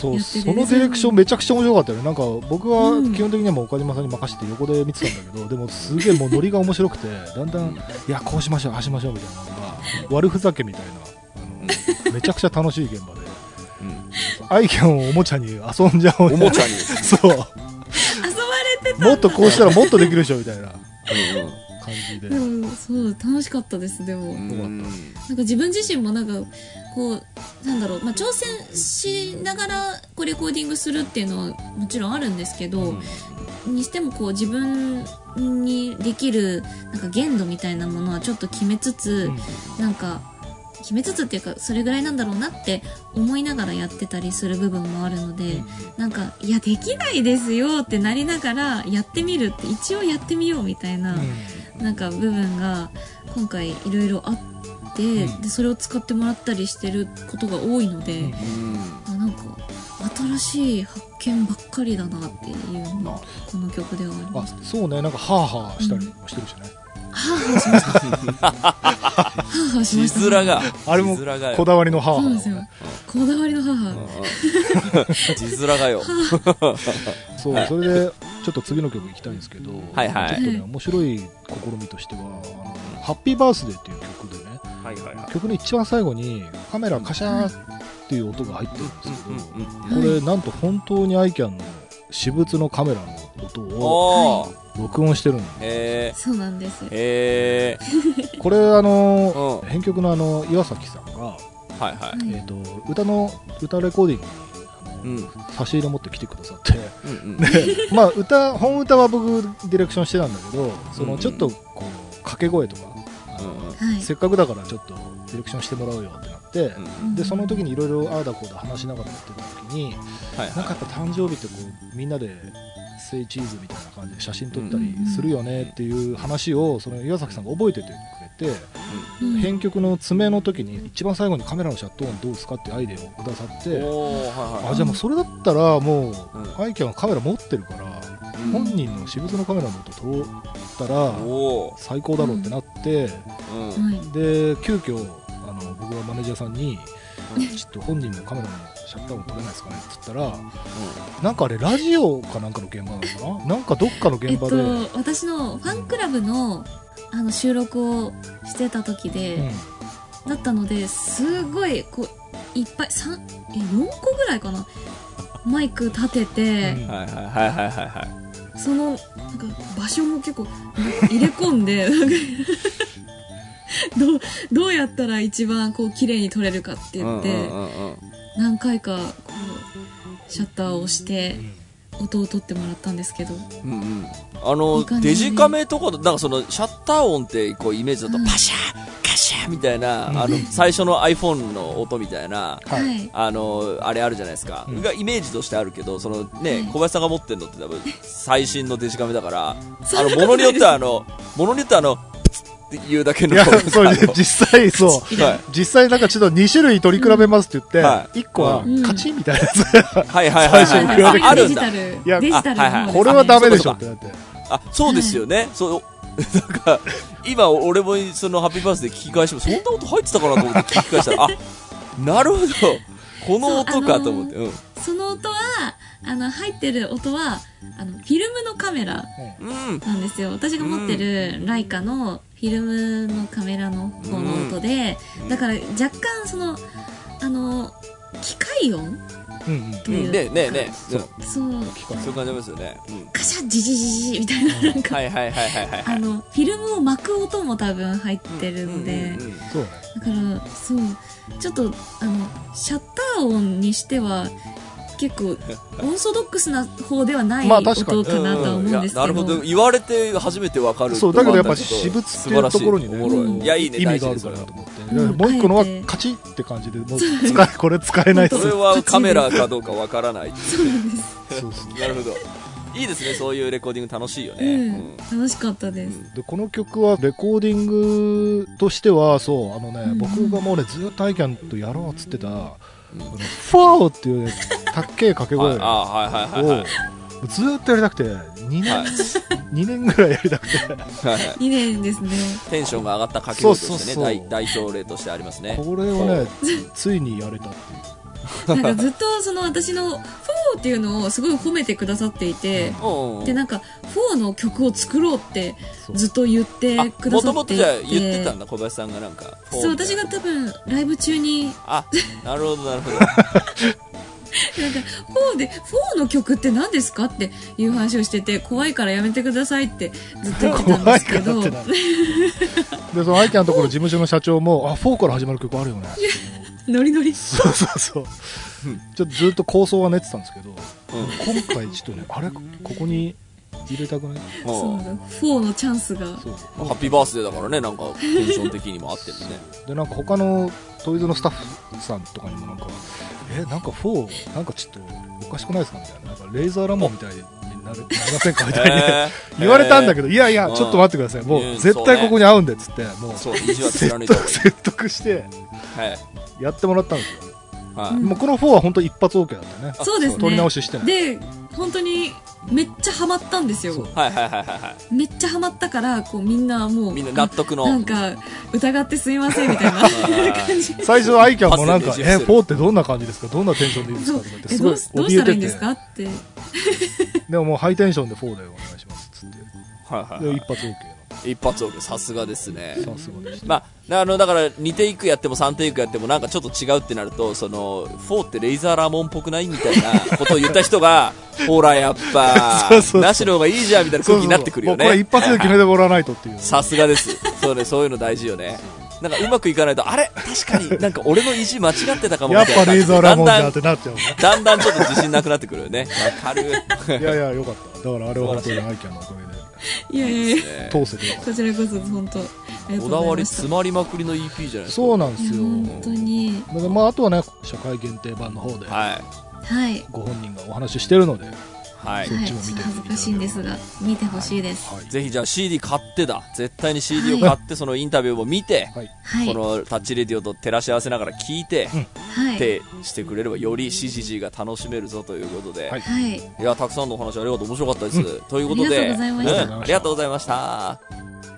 そう。そのディレクションめちゃくちゃ面白かったよね。なんか僕はうん。基本的にはもう岡島さんに任せて横で見てたんだけど、でもすげえもうノリが面白くてだんだん、いやこうしましょうああしましょうみたいなのが悪ふざけみたいなあのめちゃくちゃ楽しい現場でうんアイキャンをおもちゃに遊んじゃおう。おもちゃに。そう。遊ばれてたもっとこうしたらもっとできるでしょみたいな。う感じで。でもそう楽しかったですでも、んうん。うんなんか自分自身もなんかこうなんだろう、まあ、挑戦しながらこうレコーディングするっていうのはもちろんあるんですけど、にしてもこう自分にできるなんか限度みたいなものはちょっと決めつつ、なんか決めつつっていうかそれぐらいなんだろうなって思いながらやってたりする部分もあるので、なんかいやできないですよってなりながらやってみるって一応やってみようみたいな、なんか部分が今回いろいろあって、うん。でそれを使ってもらったりしてることが多いので、あなんか新しい発見ばっかりだなっていうのがこの曲ではありまあす。そうね。なんかハーハーしたりもしてるしね、ハーハーしました。ハーハーし字ました。面が。あれも字面がよこだわりのハーハそうですよーをね。こだわりのハーハー。うん字面がよ。そうそれでちょっと次の曲行きたいんですけど、はいはいちょっとね面白い試みとしてはあの「ハッピーバースデー」っていう曲でねはいはいはい。曲の一番最後にカメラカシャーっていう音が入ってるんですけど、うんこれなんと本当にアイキャンの私物のカメラの音を。録音してるんでへそうなんです。え。へえ。これあのうん。編曲のあの岩崎さんが、はいはい。えー、と歌の歌レコーディングにあの、うん。差し入れ持ってきてくださってうんうん。でまあ歌本歌は僕ディレクションしてたんだけどそのちょっとこう掛け声とか、あのはい。せっかくだからちょっとディレクションしてもらおうよってなって、うんでその時にいろいろああだこうだ話しながらやってた時にはいなんかやっぱ誕生日ってこうみんなでセイチーズみたいな感じで写真撮ったりするよねっていう話をその岩崎さんが覚えててくれて、うん編曲の詰めの時に一番最後にカメラのシャットオンどうですかってアイデアをくださって。あじゃあもうそれだったらもう、うんアイキャンはカメラ持ってるから、うん本人の私物のカメラの音撮ったら。最高だろうってなって。で急遽あの僕はマネージャーさんにちょっと本人のカメラのシャッター音撮れないですかねって言ったらなんかあれラジオかなんかの現場なのかな？なんかどっかのえっと現場で、私のファンクラブのあの収録をしてた時で、うん。だったのですごいこういっぱい三え4個ぐらいかな？マイク立てて、うん。はいはいはいはいはい。はい。そのなんか場所も結構入れ込んで どうどうやったら一番こう綺麗に撮れるかって言って、うんうんうんうん何回かこうシャッターを押して音を取ってもらったんですけど。うんうん。あのいい感じデジカメとかなんかそのシャッター音ってこうイメージだとうん。パシャーカシャーみたいな、うんあの最初の iPhone の音みたいなはい。はいあのあれあるじゃないですか、うん。がイメージとしてあるけどそのね、はい。小林さんが持ってるのって多分最新のデジカメだから あの物によってはあの物によってはあのいうだけのいやそ実際そう。はい。実際なんかちょっと2種類取り比べますって言って、は1個はうん。カチンみたいなやつ、はいはいはい最初にはい比べてあるんだ。タルいやデジタルのあはいはい方これはダメでしょそうかってなって。あそうですよね、そう。なんか今俺もそのハッピーバースデー聞き返してもそんな音入ってたかなと思って聞き返したらあなるほど。この音かと思って、うん。その音は、あの、入ってる音は、あの、フィルムのカメラうん。なんですよ。私が持ってるライカのフィルムのカメラの方の音で、うんだから若干その、あの、機械音うんうんといううん、ねえねえねえ、そう、そういう感じますよね。うん。カシャッジジジジみたいな、なんか、はいはいはいはいはいはい。あの、フィルムを巻く音も多分入ってるので、そうねだから、そう、ちょっと、あの、シャッター音にしては、結構、オーソドックスな方ではないまあ音確かに。かなとは思うんですけど。なるほど。言われて初めてわかる。そうだけどやっぱちょと私物っていうところにねい。やいいね意味があるかなと思って、うん。もう一個のはカチッって感じでもう使えこれ使えないそれはカメラかどうかわからないそうです。そうそうなるほど。いいですねそういうレコーディング楽しいようね、ん、楽しかったです。でこの曲はレコーディングとしてはそうあのね、うん。僕がもうねずっとアイキャンとやろうっつってた、ファーっていうねたっけえ掛け声。はい、あはいはいはいはい。をずーっとやりたくて2年、はい。2年ぐらいやりたくて。はい。はい2年ですね。テンションが上がった掛け声としてね代表例としてありますね。これをねついにやれたっていう なんかずっとその私のフォーっていうのをすごい褒めてくださっていて、うん。でなんかフォーの曲を作ろうってずっと言ってあくだもとさっていて。もとじゃあ言ってたんだ小林さんがなんかそう、私が多分ライブ中に、あなるほどなるほど。なんか、フォーで、フォーの曲って何ですかっていう話をしてて、怖いからやめてくださいってずっと言ってたんですけど、怖いからってでそのアイキャンのところ事務所の社長もあフォーから始まる曲あるよねノリノリ。そうそうそう。ちょっとずっと構想は練ってたんですけど、うん今回ちょっとねあれ？ここに入れたくない？そうなんだ。フォーのチャンスが。そう。ハッピーバースデーだからねなんかテンション的にも合ってるね。でなんか他のトイズのスタッフさんとかにもなんかえなんかフォーなんかちょっとおかしくないですか？みたいな。なんかレイザーラモンみたいになりませんかみたいに、言われたんだけど、いやいやうん。ちょっと待ってください。もうんう絶対ここに合うんでっつってもう。そう意地は説得 説得してやってもらったんですよ、はい。うんもうこのフォーは本当一発 OK だったよね。そうですね。取り直ししてないで、本当にめっちゃハマったんですよ。はいはいはいはいはい。めっちゃハマったから、こうみんなもう、みんな納得の。なんか、疑ってすいませんみたいな感じ。最初アイキャンもなんか「えパスでね4ってどんな感じですか？どんなテンションでいいですか?」とか言ってえすごいどうしどうしたらいいんですか？って。でももうハイテンションで4でお願いしますっつって。はいはいはい。で一発 OK 一発 OK さすがです。ねなさすがでしたまあ、あのだから2テイクやっても3テイクやってもなんかちょっと違うってなるとその4ってレイザーラモンっぽくないみたいなことを言った人が ほらやっぱそうそうそう。なしの方がいいじゃんみたいな空気になってくるよもうこれね一発で決めてもらわないとっていう。さすがです。そうねそういうの大事よねなんかうまくいかないとあれ？確かに。なんか俺の意地間違ってたかもみやったいなぱレーザーラモンじゃんっだんてなっちゃうねだんだんちょっと自信なくなってくるよね。わかる。いやいやよかった。だからあれは本当にアイキャンのおかげでいやいや通せてよこちらこそ本当、こだわり。詰まりまくりの EP じゃないたですか。そうなんですよ。本当に。まああとはね社会限定版の方ではい。はい。ご本人がお話ししてるのではい。そっはい、ちも見て恥ずかしいんですが、見てほしいです。はい。ぜひじゃあ CD 買ってだ。絶対に CD を買ってそのインタビューも見て、はい。はい。このタッチレディオと照らし合わせながら聞いて、はい。ってしてくれればより CGG が楽しめるぞということで、はい。い、はい。やたくさんのお話ありがとう。面白かったです、ということでありがとうございました。うん。ありがとうございました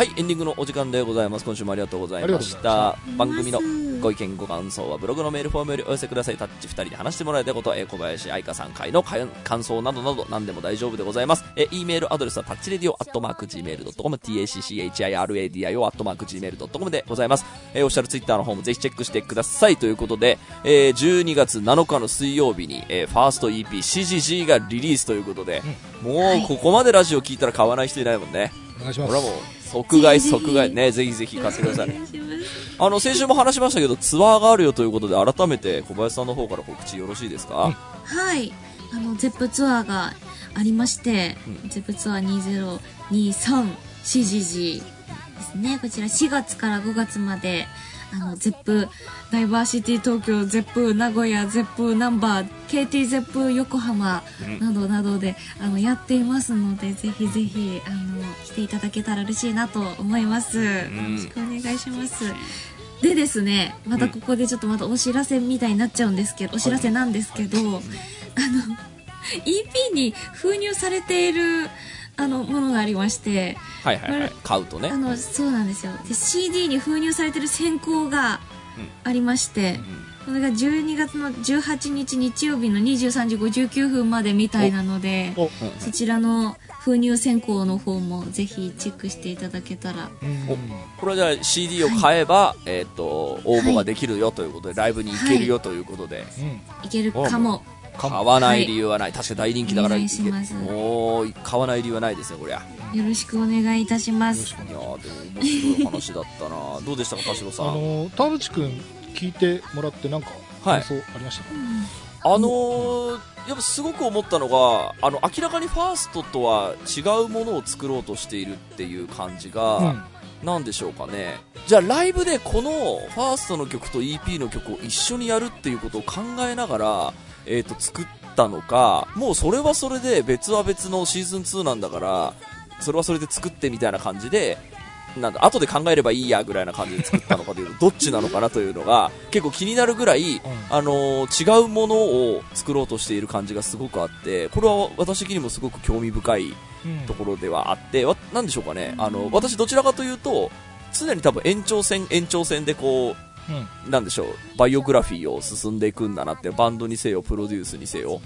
はい、エンディングのお時間でございます。今週もありがとうございました。番組のご意見ご感想はブログのメールフォームよりお寄せください。タッチ2人で話してもらいたいこと、えー小林愛香さん会のか感想などなど何でも大丈夫でございます。えー、E メールアドレスはタッチレディオアットマーク Gmail.com、tacchiradio アットマーク Gmail.com でございます。えー、オフィシャルツイッターの方もぜひチェックしてください。ということで、えー、12月7日の水曜日に、えー、ファースト EP CGG がリリースということで、もうここまでラジオ聞いたら買わない人いないもんね。お願いしますこれはもう即買い即買いねぜひぜひ買ってください。あの先週も話しましたけどツアーがあるよということで改めて小林さんの方から告知よろしいですか、はい。あの、 Zepp ツアーがありまして、 Zepp ツアー2023 CGG ですね。こちら4月から5月まで、あの、 Zepp ダイバーシティ東京、 Zepp 名古屋、 Zepp なんば、KT Zepp 横浜などなどで、あの、やっていますので、ぜひぜひ、あの、来ていただけたら嬉しいなと思います。よろしくお願いします。でですね、またここでちょっとまたお知らせみたいになっちゃうんですけど、お知らせなんですけど、あの、EP に封入されているあのものがありまして。はいはいはい。買うとね。あのそうなんですよ。で CD に封入されてる選考がありまして、それが12月の18日日曜日の23時59分までみたいなのでおそちらの封入選考の方もぜひチェックしていただけたら。うん。おこれはじゃあ CD を買えば、えっ、と応募ができるよということで、ライブに行けるよということで、うんいけるかも買わない理由はない、確かに大人気だからお願買わない理由はないですねこりゃ。よろしくお願いいたします。よろしくお願いいやーでも面白い話だったな。どうでしたか田代さん？あの田淵君聞いてもらってなんかはい。感想ありましたか、あのー、やっぱすごく思ったのがあの明らかにファーストとは違うものを作ろうとしているっていう感じが、うん。なんでしょうかね。じゃあライブでこのファーストの曲と EP の曲を一緒にやるっていうことを考えながら、えー、と作ったのかもうそれはそれで別は別のシーズン2なんだからそれはそれで作ってみたいな感じでなんだ後で考えればいいやぐらいな感じで作ったのかというと どっちなのかなというのが結構気になるぐらい、あのー違うものを作ろうとしている感じがすごくあってこれは私的にもすごく興味深いうん。ところではあって、わなんでしょうかね、あの私、どちらかというと、常に多分延長線、延長線でこうんう、なんでしょう、バイオグラフィーを進んでいくんだなって、バンドにせよ、プロデュースにせよ、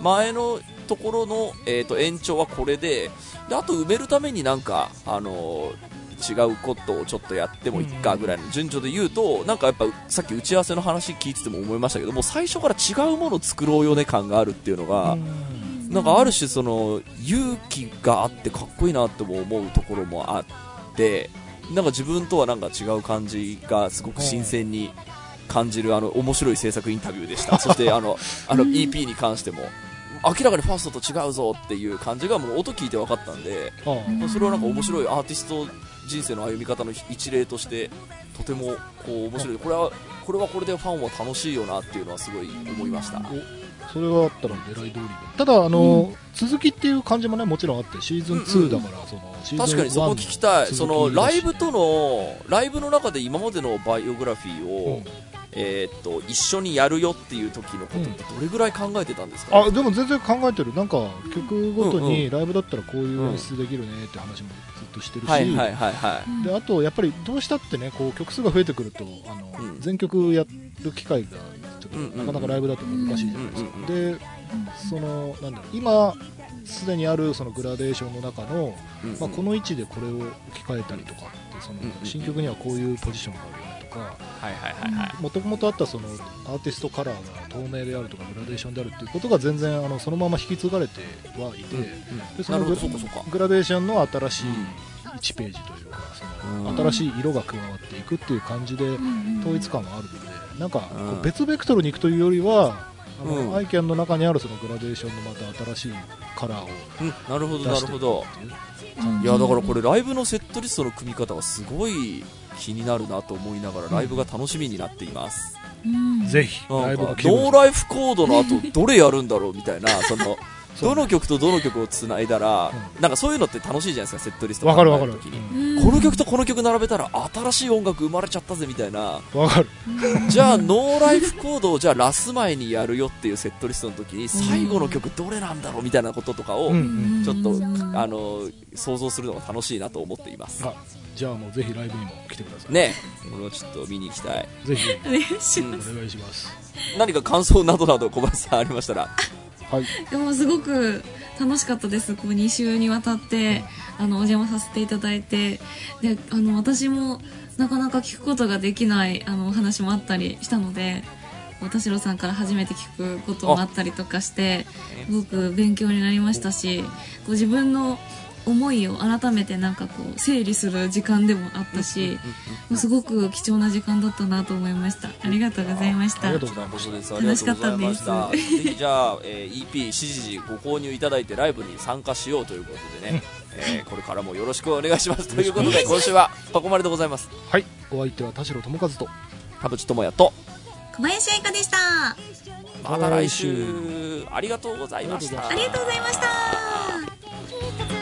前のところの、えー、と延長はこれでで、あと埋めるためになんか、あの違うことをちょっとやってもいいかぐらいの順序で言うと、なんかやっぱさっき打ち合わせの話聞いてても思いましたけども、最初から違うものを作ろうよね感があるっていうのが、なんかある種その勇気があってかっこいいなっても思うところもあってなんか自分とはなんか違う感じがすごく新鮮に感じるあの面白い制作インタビューでした。そしてあのあの EP に関しても明らかにファーストと違うぞっていう感じがもう音聞いて分かったんでそれはなんか面白いアーティスト人生の歩み方の一例としてとてもこう面白い。これはこれはこれでファンは楽しいよなっていうのはすごい思いましたそれがあったら狙い通りで。ただあの、続きっていう感じもねもちろんあってシーズン2だから、そのシーズン確かにそこ聞きたい。1そのライブとのライブの中で今までのバイオグラフィーを、うん。えーっと一緒にやるよっていう時のことってどれぐらい考えてたんですか、あでも全然考えてる。なんか曲ごとうんうにライブだったらこういう演出できるねって話もずっとしてるし、はいはいはいはい。であとやっぱりどうしたってねこう曲数が増えてくるとあの、うん。全曲やる機会がちょっとうんうんうん。なかなかライブだと難しいじゃないですか、うんでそのなんだろう今すでにあるそのグラデーションの中の、うんうん。まあ、この位置でこれを置き換えたりとかってその新曲にはこういうポジションがあるよねとかはいはいはいはい。もともとあったそのアーティストカラーが透明であるとかグラデーションであるっていうことが全然あのそのまま引き継がれてはいて、でそなるのグラデーションの新しいうん。1ページというかそうん。の新しい色が加わっていくっていう感じで統一感があるのでなんか別ベクトルに行くというよりはあの、うん。アイキャンの中にあるそのグラデーションのまた新しいカラーをうん。なるほど出していくなるほど。いやだからこれライブのセットリストの組み方がすごい気になるなと思いながらライブが楽しみになっています、うん。ぜひノーライフコードの後どれやるんだろうみたいなそのどの曲とどの曲をつないだら、うなんかそういうのって楽しいじゃないですかセットリストわかるわかる。この曲とこの曲並べたら新しい音楽生まれちゃったぜみたいな。わかる。じゃあノーライフコードをじゃあラス前にやるよっていうセットリストの時に最後の曲どれなんだろうみたいなこととかを、うんうんちょっとうんあの想像するのが楽しいなと思っています。あじゃあもうぜひライブにも来てください。ね。俺はちょっと見に行きたい。ぜひ。お願いしうんます。お願いします何か感想などなど小林さんありましたらはい。でもすごく楽しかったです。こう2週にわたってあのお邪魔させていただいて。であの私もなかなか聞くことができないあのお話もあったりしたので田代さんから初めて聞くこともあったりとかしてすごく勉強になりましたしこう自分の思いを改めてなんかこう整理する時間でもあったしすごく貴重な時間だったなと思いました。ありがとうございました。ありがとうこちらこそですありがとうございました楽しぜひじゃあ、えー EP しじじご購入いただいてライブに参加しようということでね、えーこれからもよろしくお願いしますということで今週はここまででございます。はい。お相手は田代智和と。田淵智也と。小林愛花でした。また来週。ありがとうございました。ありありがとうございました